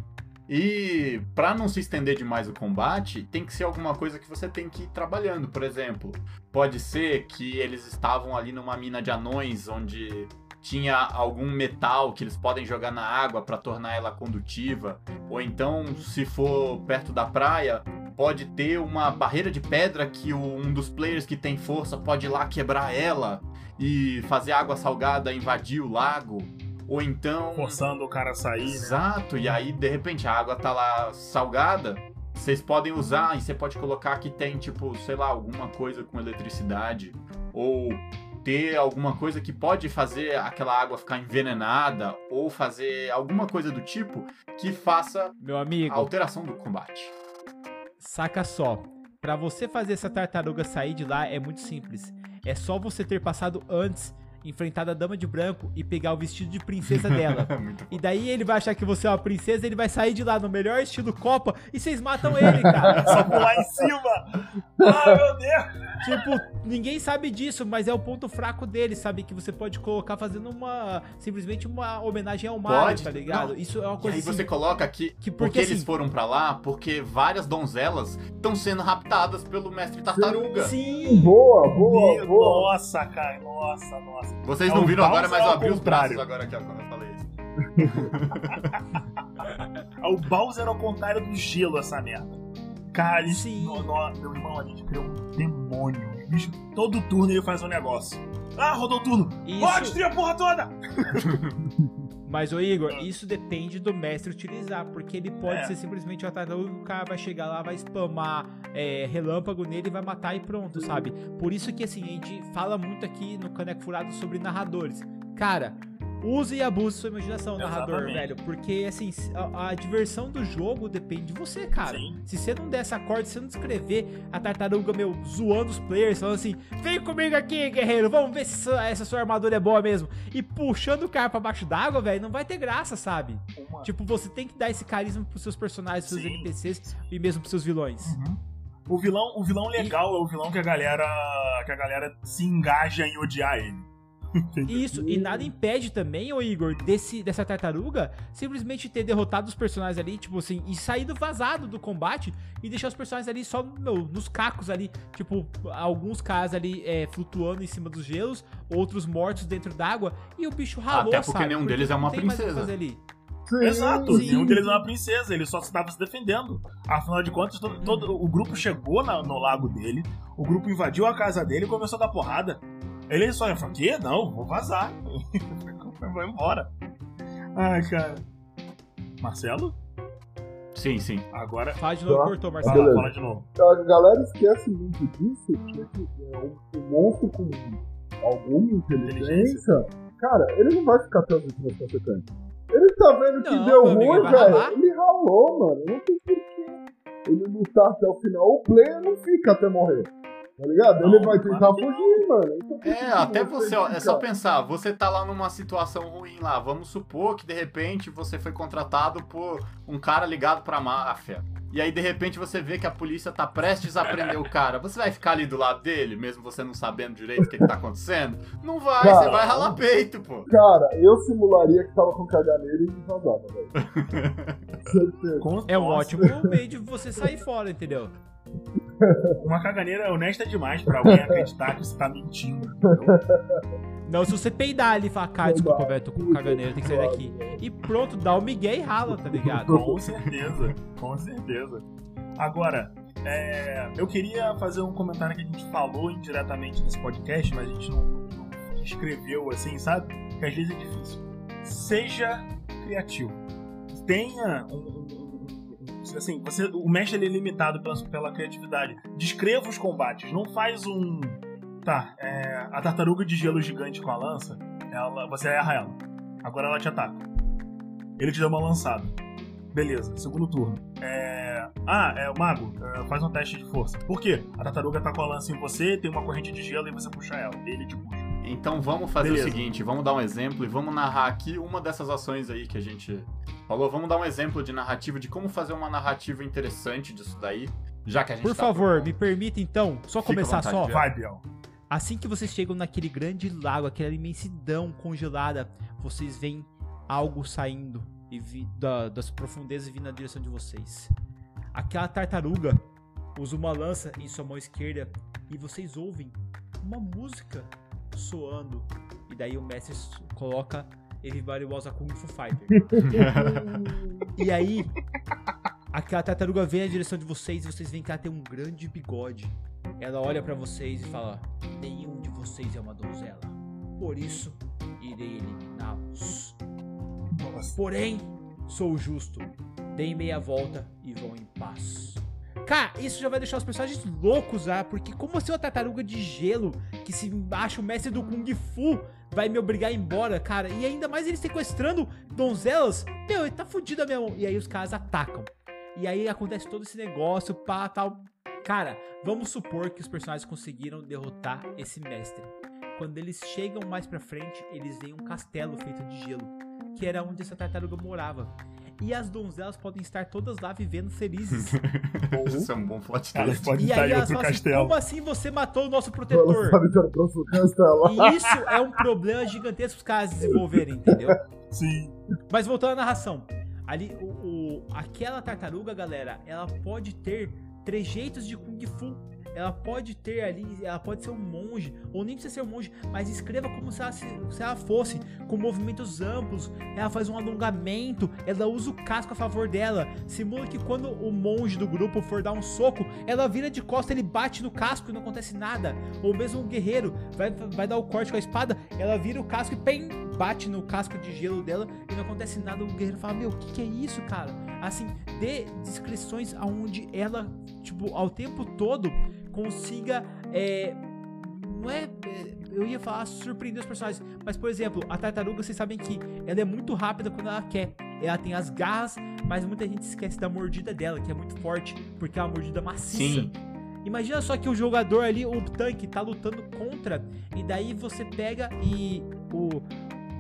E pra não se estender demais o combate, tem que ser alguma coisa que você tem que ir trabalhando. Por exemplo, pode ser que eles estavam ali numa mina de anões onde tinha algum metal que eles podem jogar na água pra tornar ela condutiva, ou então, se for perto da praia, pode ter uma barreira de pedra que um dos players que tem força pode ir lá quebrar ela e fazer a água salgada invadir o lago. Ou então. Forçando o cara a sair, né? Exato, e aí de repente a água tá lá salgada. Vocês podem usar e você pode colocar que tem, tipo, sei lá, alguma coisa com eletricidade. Ou ter alguma coisa que pode fazer aquela água ficar envenenada. Ou fazer alguma coisa do tipo que faça Meu a amigo, alteração do combate. saca só. Pra você fazer essa tartaruga sair de lá é muito simples. É só você ter passado antes, enfrentado a dama de branco e pegar o vestido de princesa dela. E daí ele vai achar que você é uma princesa, ele vai sair de lá no melhor estilo Copa e vocês matam ele, cara. Só pular em cima! Ah, meu Deus! Tipo, ninguém sabe disso, mas é o ponto fraco dele, sabe? Que você pode colocar fazendo uma. Simplesmente uma homenagem ao Mario, Pode, tá ligado? não. Isso é uma E coisa aí assim, você coloca que, que porque, porque, eles assim- foram pra lá, porque várias donzelas estão sendo raptadas pelo mestre tartaruga. Sim! Boa, boa, Meu, boa. Nossa, cara, nossa, nossa. Vocês É não o viram agora, mas eu abri os braços agora aqui, ó, quando eu falei isso. É o Bowser ao contrário do gelo, essa merda. Cara, Sim. no- no- meu irmão, a gente criou um demônio. O bicho, todo turno ele faz um negócio. Ah, rodou o turno. Isso- Pode destruir a porra toda! Mas, ô Igor, isso depende do mestre utilizar, porque ele pode É. ser simplesmente uma tartaruga, o cara vai chegar lá, vai spamar é, relâmpago nele, vai matar e pronto, sabe? Por isso que, assim, a gente fala muito aqui no Caneco Furado sobre narradores. Cara, use e abuse sua imaginação, narrador, Exatamente. velho, porque, assim, a, a diversão do jogo depende de você, cara. Sim. Se você não der essa corda, se você não descrever a tartaruga, meu, zoando os players, falando assim: vem comigo aqui, guerreiro, vamos ver se essa, essa sua armadura é boa mesmo. E puxando o cara pra baixo d'água, velho, não vai ter graça, sabe? Uma- Tipo, você tem que dar esse carisma pros seus personagens, pros seus Sim. NPCs e mesmo pros seus vilões. O vilão, o vilão legal é o vilão que a galera que a galera se engaja em odiar ele. E Isso, e nada impede também, ô Igor, desse, dessa tartaruga simplesmente ter derrotado os personagens ali, tipo assim, e saído vazado do combate e deixar os personagens ali só meu, nos cacos ali, tipo, alguns caras ali é, flutuando em cima dos gelos, outros mortos dentro d'água, e o bicho ralou, Até porque sabe? nenhum deles é uma princesa. Sim. Exato, Sim. nenhum deles é uma princesa, ele só estava se defendendo. Afinal de contas, todo, todo- o grupo chegou na- no lago dele, o grupo invadiu a casa dele e começou a dar porrada. Ele só falou, quê? Não, vou vazar. Vai embora. Ai, cara. Marcelo? Sim, sim. Agora. Fala de novo, Tá. cortou, Fala, Marcelo. Beleza. fala de novo. A galera esquece muito disso, que esse, é, monstro com alguma inteligência, cara, ele não vai ficar até as últimas consequências. Ele tá vendo que Não, deu ruim, velho. Ele ralou, mano. Não tem porquê ele lutar até o final. O player não fica até morrer. Tá ligado? Não, ele vai tentar fugir, mano. É, até você, ó, é só pensar, você tá lá numa situação ruim lá, vamos supor que de repente você foi contratado por um cara ligado pra máfia. E aí de repente você vê que a polícia tá prestes a prender o cara. Você vai ficar ali do lado dele, mesmo você não sabendo direito o que, que tá acontecendo? Não vai, Cara, você vai ralar peito, pô. Cara, eu simularia que tava com caganeira e vazava, velho. É um ótimo meio de você sair fora, entendeu? Uma caganeira honesta demais pra alguém acreditar que você tá mentindo. Não, se você peidar ali e falar, cara, desculpa, velho, tô com caganeira, tem que sair daqui. E pronto, dá o migué e rala, tá ligado? Com certeza, com certeza. Agora, É, eu queria fazer um comentário que a gente falou indiretamente nesse podcast, mas a gente não, não escreveu assim, sabe? Que às vezes é difícil. Seja criativo. Tenha um. Um- assim, você, o mestre ele é limitado pela, pela criatividade. Descreva os combates. Não faz um. Tá, é, a tartaruga de gelo gigante com a lança, ela, você erra ela. Agora ela te ataca. Ele te dá uma lançada. Beleza, segundo turno. É... Ah, é o mago, é, faz um teste de força. Por quê? A tartaruga tá com a lança em você, tem uma corrente de gelo e você puxa ela. Ele te puxa. Então vamos fazer Beleza. o seguinte, vamos dar um exemplo e vamos narrar aqui uma dessas ações aí que a gente falou. Vamos dar um exemplo de narrativa, de como fazer uma narrativa interessante disso daí, já que a gente Por tá favor, me permita então, só Fica começar vontade, só. Vai, Biel. Assim que vocês chegam naquele grande lago, aquela imensidão congelada, vocês veem algo saindo e vi- da- das profundezas vindo na direção de vocês. Aquela tartaruga usa uma lança em sua mão esquerda e vocês ouvem uma música soando. E daí o mestre coloca Everybody was a Kung Fu Fighter. e aí, aquela tartaruga vem na direção de vocês e vocês veem que ela tem um grande bigode. Ela olha pra vocês e fala: Nenhum de vocês é uma donzela. Por isso, irei eliminá-los. Porém, sou justo. Deem meia volta e vão em paz. Cara, isso já vai deixar os personagens loucos, ah, porque como assim uma tartaruga de gelo que se acha o mestre do Kung Fu vai me obrigar a ir embora, cara? E ainda mais eles sequestrando donzelas? Meu, ele tá fudido mesmo. E aí os caras atacam. E aí acontece todo esse negócio, pá, tal. Cara, vamos supor que os personagens conseguiram derrotar esse mestre. Quando eles chegam mais pra frente, eles veem um castelo feito de gelo, que era onde essa tartaruga morava. E as donzelas podem estar todas lá vivendo felizes. Isso é um bom plot Elas twist. podem e estar aí em elas outro falam assim, castelo. como assim você matou o nosso protetor? E isso é um problema gigantesco os caras desenvolverem, entendeu? Sim. Mas voltando à narração. Ali, o, o- aquela tartaruga, galera, ela pode ter trejeitos de Kung Fu. Ela pode ter ali, ela pode ser um monge, ou nem precisa ser um monge, mas escreva como se ela, se, se ela fosse, com movimentos amplos. Ela faz um alongamento, ela usa o casco a favor dela. Simula que quando o monge do grupo for dar um soco, ela vira de costa, ele bate no casco e não acontece nada. Ou mesmo o guerreiro vai, vai dar o corte com a espada, ela vira o casco e pem, bate no casco de gelo dela e não acontece nada. O guerreiro fala: Meu, o que, que é isso, cara? Assim, dê descrições aonde ela, tipo, ao tempo todo consiga. É, não é, é, Eu ia falar surpreender os personagens, mas por exemplo, a tartaruga, vocês sabem que ela é muito rápida quando ela quer. Ela tem as garras, mas muita gente esquece da mordida dela, que é muito forte, porque é uma mordida maciça. Sim. Imagina só que o jogador ali, o tanque, tá lutando contra, e daí você pega e o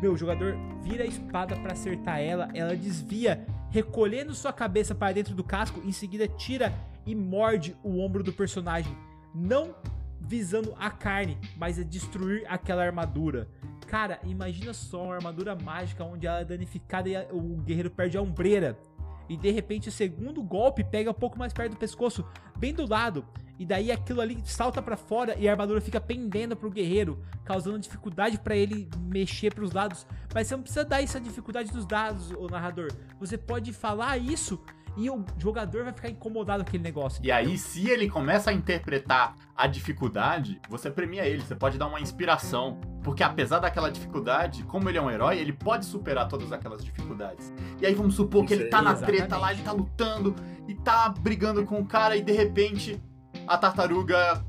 meu o jogador vira a espada pra acertar ela, ela desvia, recolhendo sua cabeça para dentro do casco, em seguida tira e morde o ombro do personagem, não visando a carne, mas é destruir aquela armadura. Cara, imagina só uma armadura mágica onde ela é danificada e a- o guerreiro perde a ombreira. E de repente o segundo golpe pega um pouco mais perto do pescoço, bem do lado. E daí aquilo ali salta pra fora e a armadura fica pendendo pro guerreiro, causando dificuldade pra ele mexer pros lados. Mas você não precisa dar essa dificuldade dos dados, o narrador. Você pode falar isso e o jogador vai ficar incomodado com aquele negócio. E aí, se ele começa a interpretar a dificuldade, você premia ele, você pode dar uma inspiração. Porque apesar daquela dificuldade, como ele é um herói, ele pode superar todas aquelas dificuldades. E aí vamos supor que ele tá na treta lá, ele tá lutando e tá brigando com o cara e de repente a tartaruga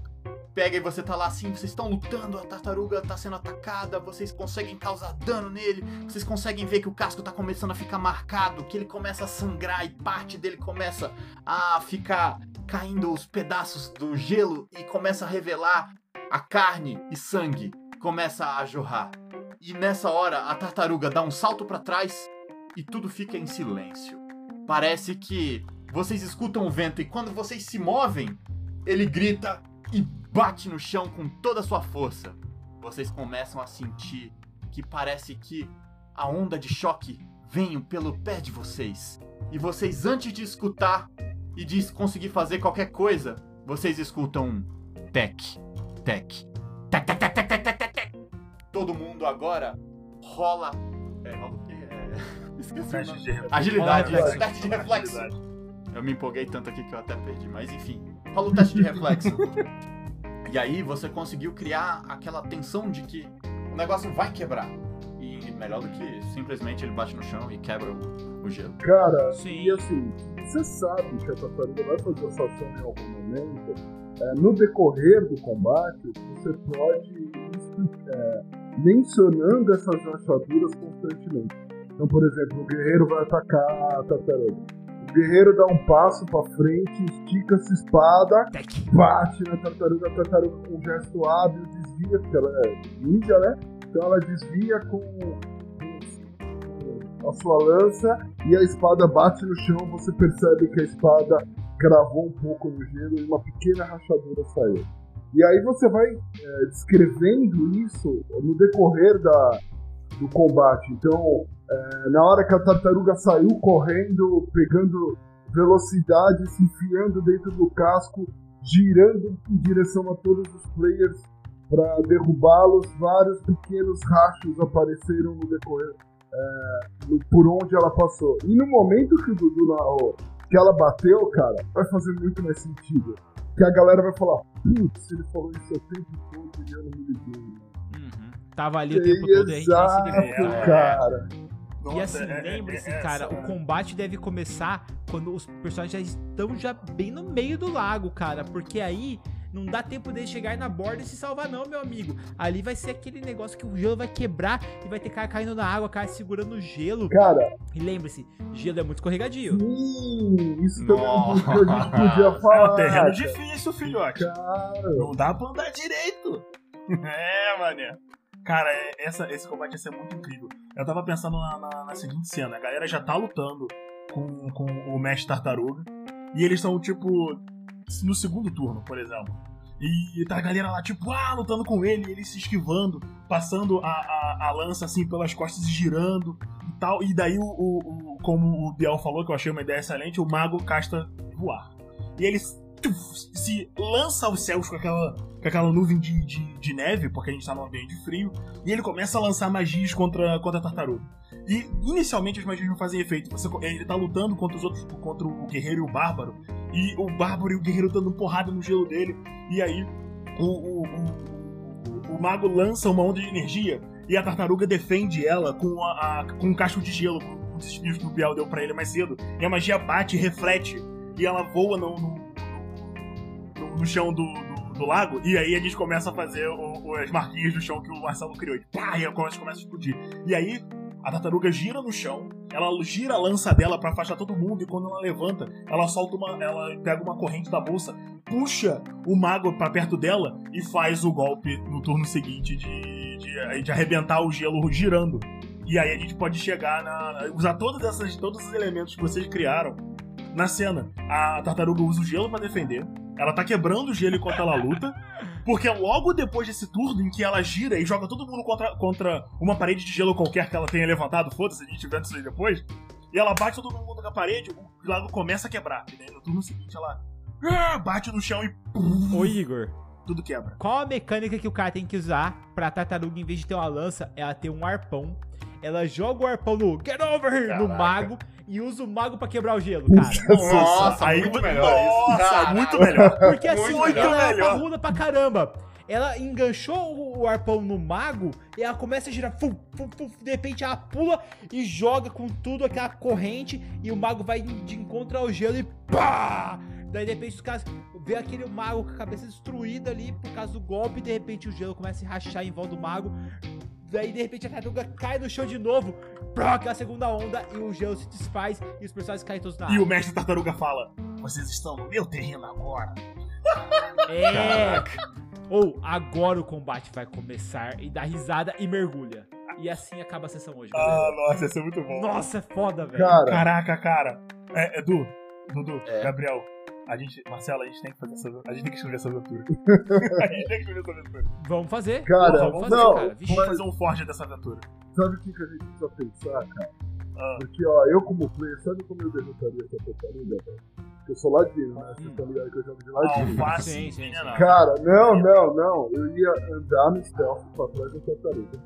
pega e você tá lá assim, vocês estão lutando, a tartaruga tá sendo atacada, vocês conseguem causar dano nele, vocês conseguem ver que o casco tá começando a ficar marcado, que ele começa a sangrar e parte dele começa a ficar caindo os pedaços do gelo e começa a revelar a carne e sangue começa a jorrar. E nessa hora a tartaruga dá um salto pra trás e tudo fica em silêncio. Parece que vocês escutam o vento e quando vocês se movem, ele grita e bate no chão com toda a sua força. Vocês começam a sentir que parece que a onda de choque vem pelo pé de vocês. E vocês, antes de escutar e de conseguir fazer qualquer coisa, vocês escutam um tec, tec, tec, tec, tec, tec, tec, tec. Todo mundo agora rola. É, rola o quê? É... Esqueci reflexo. Agilidade, isso, teste de reflexo. Agilidade. Eu me empolguei tanto aqui que eu até perdi, mas enfim. Rola o teste de reflexo. e aí você conseguiu criar aquela tensão de que o negócio vai quebrar. E melhor do que simplesmente ele bate no chão e quebra o, o gelo. Cara, Sim. e assim, você sabe que a tartaruga vai fazer essa ação em algum momento. É, no decorrer do combate, você pode ir é, mencionando essas rachaduras constantemente. Então, por exemplo, o guerreiro vai atacar a tartaruga. O guerreiro dá um passo pra frente, estica essa espada, bate na tartaruga, a tartaruga com um gesto hábil desvia, porque ela é ninja, né? Então ela desvia com, com a sua lança e a espada bate no chão, você percebe que a espada cravou um pouco no gelo e uma pequena rachadura saiu. E aí você vai é, descrevendo isso no decorrer da, do combate. Então, é, na hora que a tartaruga saiu correndo, pegando velocidade, se enfiando dentro do casco, girando em direção a todos os players para derrubá-los, vários pequenos rachos apareceram no decorrer é, no- por onde ela passou. E no momento que o Dudu narrou que ela bateu, cara, vai fazer muito mais sentido. Que a galera vai falar, putz, ele falou isso o tempo todo e eu não me liguei. Uhum. Tava ali o tempo todo e a gente nem se ligou. cara. E Nossa, assim, é- é- lembre-se, é- cara, essa- o combate deve começar quando os personagens já estão já bem no meio do lago, cara, porque aí não dá tempo deles chegar na borda e se salvar não, meu amigo. Ali vai ser aquele negócio que o gelo vai quebrar e vai ter cara caindo na água, cara segurando o gelo. Cara, E lembre-se, gelo é muito escorregadio. sim, isso também é um Nossa. ponto que a gente podia É falar. um terreno cara. difícil, filhote. Cara, Não dá pra andar direito. É, mané. Cara, é- essa, esse combate ia ser muito incrível. Eu tava pensando na, na- na seguinte cena: a galera já tá lutando com, com o Mestre Tartaruga. E eles estão, tipo, no segundo turno, por exemplo. E tá a galera lá, tipo, ah, lutando com ele, ele se esquivando, passando a, a, a lança assim pelas costas e girando e tal. E daí, o, o, o- como o Biel falou, que eu achei uma ideia excelente, o mago casta voar. E ele tuf, se lança aos céus com aquela, com aquela nuvem de, de, de neve, porque a gente tá num ambiente frio, e ele começa a lançar magias contra, contra a tartaruga. E inicialmente as magias não fazem efeito. Você, ele tá lutando contra os outros, contra o guerreiro e o bárbaro, e o bárbaro e o guerreiro dando porrada no gelo dele, e aí o, o, o, o mago lança uma onda de energia e a tartaruga defende ela com, a, a- com um cacho de gelo, com os espinhos que o Biel deu pra ele mais cedo. E a magia bate reflete, e ela voa no, no, no- chão do, do, do lago, e aí a gente começa a fazer o- o- as marquinhas do chão que o Marcelo criou. E pá, e a coisa começa a explodir. E aí a tartaruga gira no chão, ela gira a lança dela pra afastar todo mundo, e quando ela levanta, ela solta uma. Ela pega uma corrente da bolsa, puxa o mago pra perto dela e faz o golpe no turno seguinte de, de, de arrebentar o gelo girando. E aí a gente pode chegar na. usar todas essas, todos os elementos que vocês criaram na cena. A tartaruga usa o gelo pra defender. Ela tá quebrando o gelo enquanto ela luta. Porque logo depois desse turno em que ela gira e joga todo mundo contra, contra uma parede de gelo qualquer que ela tenha levantado, foda-se, a gente vê isso aí depois. E ela bate todo mundo contra a parede, o lago começa a quebrar. E daí no turno seguinte ela ah, bate no chão e Ô Igor, tudo quebra. qual a mecânica que o cara tem que usar pra tartaruga, em vez de ter uma lança, ela ter um arpão? Ela joga o arpão no Get Over Here no Caraca. mago e usa o mago pra quebrar o gelo, cara. Nossa, aí, muito melhor isso. Nossa, Caralho. muito melhor. Porque assim, Muito ela é melhor. parruda pra caramba. Ela enganchou o- arpão no mago e ela começa a girar. Fum, fum, fum, de repente ela pula e joga com tudo aquela corrente e o mago vai de encontro ao gelo e pá! Daí de repente os caras vê aquele mago com a cabeça destruída ali por causa do golpe e de repente o gelo começa a se rachar em volta do mago. Daí de repente a tartaruga cai no chão de novo, pá, aquela segunda onda e o gelo se desfaz e os personagens caem todos na E o mestre tartaruga fala: Vocês estão no meu terreno agora. É. Ou agora o combate vai começar e dá risada e mergulha. E assim acaba a sessão hoje, Ah, nossa, ia ser muito bom. Nossa, é foda, velho. Cara, Caraca, cara. É, Edu, Dudu, É. Gabriel. A gente, Marcelo, a gente tem que fazer essa, a gente tem que escrever essa aventura. a gente tem que escrever essa aventura. Vamos fazer. Cara, vamos fazer, não, cara. Vixe. Vamos fazer um forge dessa aventura. sabe o que, que a gente precisa pensar, cara? Ah. Porque, ó, eu como player, sabe como eu derrotaria essa tartaruga, velho? Porque eu sou ladino, né? Vocês estão ligados que eu jogo de ladino. Alface Sim, sim. Cara, não, não, não. Eu ia andar no stealth pra trás da tartaruga.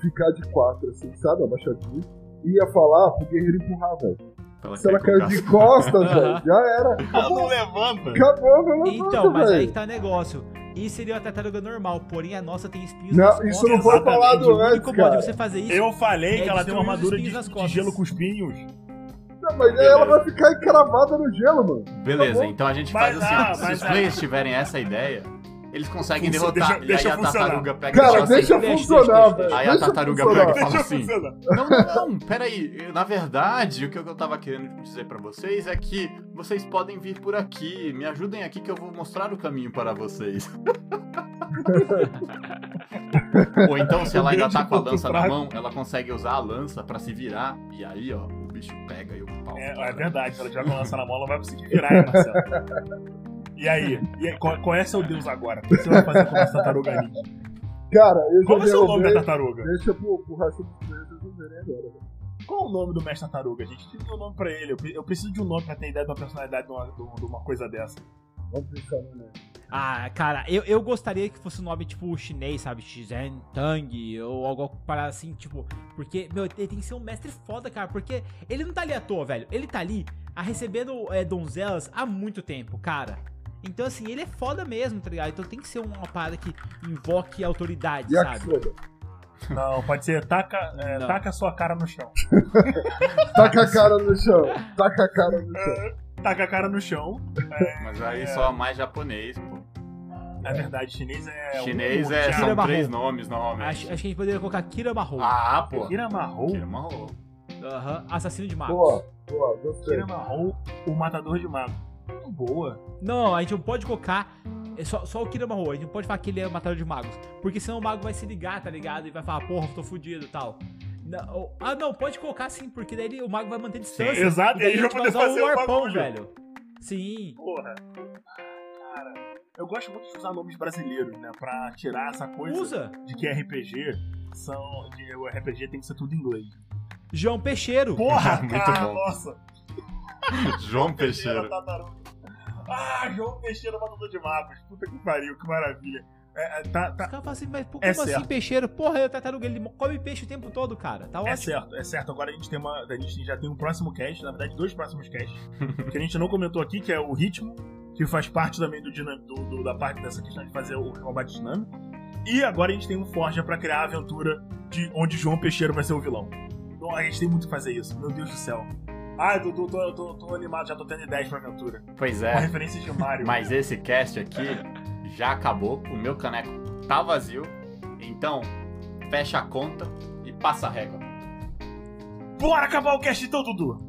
Ficar de quatro, assim, sabe? Abaixadinho. E ia falar pro guerreiro empurrar, velho. Ela Se ela caiu de costas, velho, já era. Ela não levanta. Acabou, não levanta, Então, mas aí velho. que tá o negócio. Isso seria uma tartaruga normal, porém a nossa tem espinhos Não, nas isso costas. não foi Exatamente. falado O único antes, modo de você fazer isso Eu falei É que ela tem uma armadura de, espinhos nas de gelo com espinhos. Não, mas aí ela vai ficar encravada no gelo, mano. Beleza, Tá então a gente Mas, faz assim, ah, ó, se os ah. players tiverem essa ideia, eles conseguem Funciona, derrotar. deixa- e deixa aí a funcionar. tartaruga pega e Cara, fala deixa assim, funcionar, velho. Aí a Deixa tartaruga funcionar. pega e fala Deixa assim: funcionar. Não, não, não, peraí. Na verdade, o que eu tava querendo dizer pra vocês é que vocês podem vir por aqui. Me ajudem aqui que eu vou mostrar o caminho para vocês. Ou então, se ela ainda tá com a lança na mão, ela consegue usar a lança pra se virar. E aí, ó, o bicho pega e o pau. É, é verdade, se ela tiver com a lança na mão, ela vai conseguir virar, hein, Marcelo? E aí? E aí, qual, qual é seu deus agora? O que você vai fazer com essa tartaruga ninja? Cara, eu já Qual é o seu nome da tartaruga? Deixa pro, pro resto dos players resolverem agora. velho. Qual é o nome do mestre tartaruga, gente? Tem um nome pra ele. Eu, pre- eu preciso de um nome pra ter ideia de uma personalidade de uma, de uma coisa dessa. Vamos pensar no nome. Ah, cara, eu, eu gostaria que fosse um nome tipo chinês, sabe? Shizen Tang ou algo para assim, tipo. Porque, meu, ele tem que ser um mestre foda, cara. Porque ele não tá ali à toa, velho. Ele tá ali a recebendo é, donzelas há muito tempo, cara. Então, assim, ele é foda mesmo, tá ligado? Então tem que ser uma parada que invoque autoridade, sabe? Yakisoba. Não, pode ser taca, é, Não. taca sua cara no chão. Taca a cara no chão. Taca a cara no chão. Taca a cara no chão. Mas aí só mais japonês, pô. É verdade, chinês é. Chinês um, é, Kira são Marrom. três nomes normalmente. Acho, acho que a gente poderia colocar Kira Mahou. Ah, pô. Kira Mahou. Kira Mahou. Aham, assassino de magos. Boa, boa, gostei. Kira Mahou, o matador de mago. Boa. Não, a gente não pode colocar é só, só o Kira Mahou. A gente não pode falar que ele é o matador de magos. Porque senão o mago vai se ligar, tá ligado? E vai falar, porra, tô fudido e tal. Não, ah, não, pode colocar sim, porque daí ele- o mago vai manter distância. Sim, exato, e aí a gente vai poder usar fazer o arpão, velho. Sim. Porra. Cara, eu gosto muito de usar nomes brasileiros, né? Pra tirar essa coisa Usa. de que RPG são. De, o RPG tem que ser tudo em inglês. João Peixeiro. Porra, Muito cara, bom. nossa. João Peixeira. Ah, João Peixeira, matador de magos. Puta que pariu, que maravilha. É, é, tá, Os tá, caras falam assim, mas pô, É como assim certo. peixeiro? Porra, é o tartaruga, ele come peixe o tempo todo, cara. Tá É ótimo. certo, é certo. Agora a gente tem uma. A gente já tem um próximo cast, na verdade, dois próximos casts, que a gente não comentou aqui, que é o ritmo, que faz parte também do, do- do- da parte dessa questão de fazer o combate dinâmico. E agora a gente tem um Forja pra criar a aventura de onde João Peixeiro vai ser o vilão. Então a gente tem muito que fazer isso, meu Deus do céu. Ah, eu tô, tô, tô, animado, já tô tendo ideias pra aventura. Pois é. referências de Mario. Mas esse cast aqui já acabou. O meu caneco tá vazio. Então, fecha a conta e passa a régua. Bora acabar o cast então, Dudu!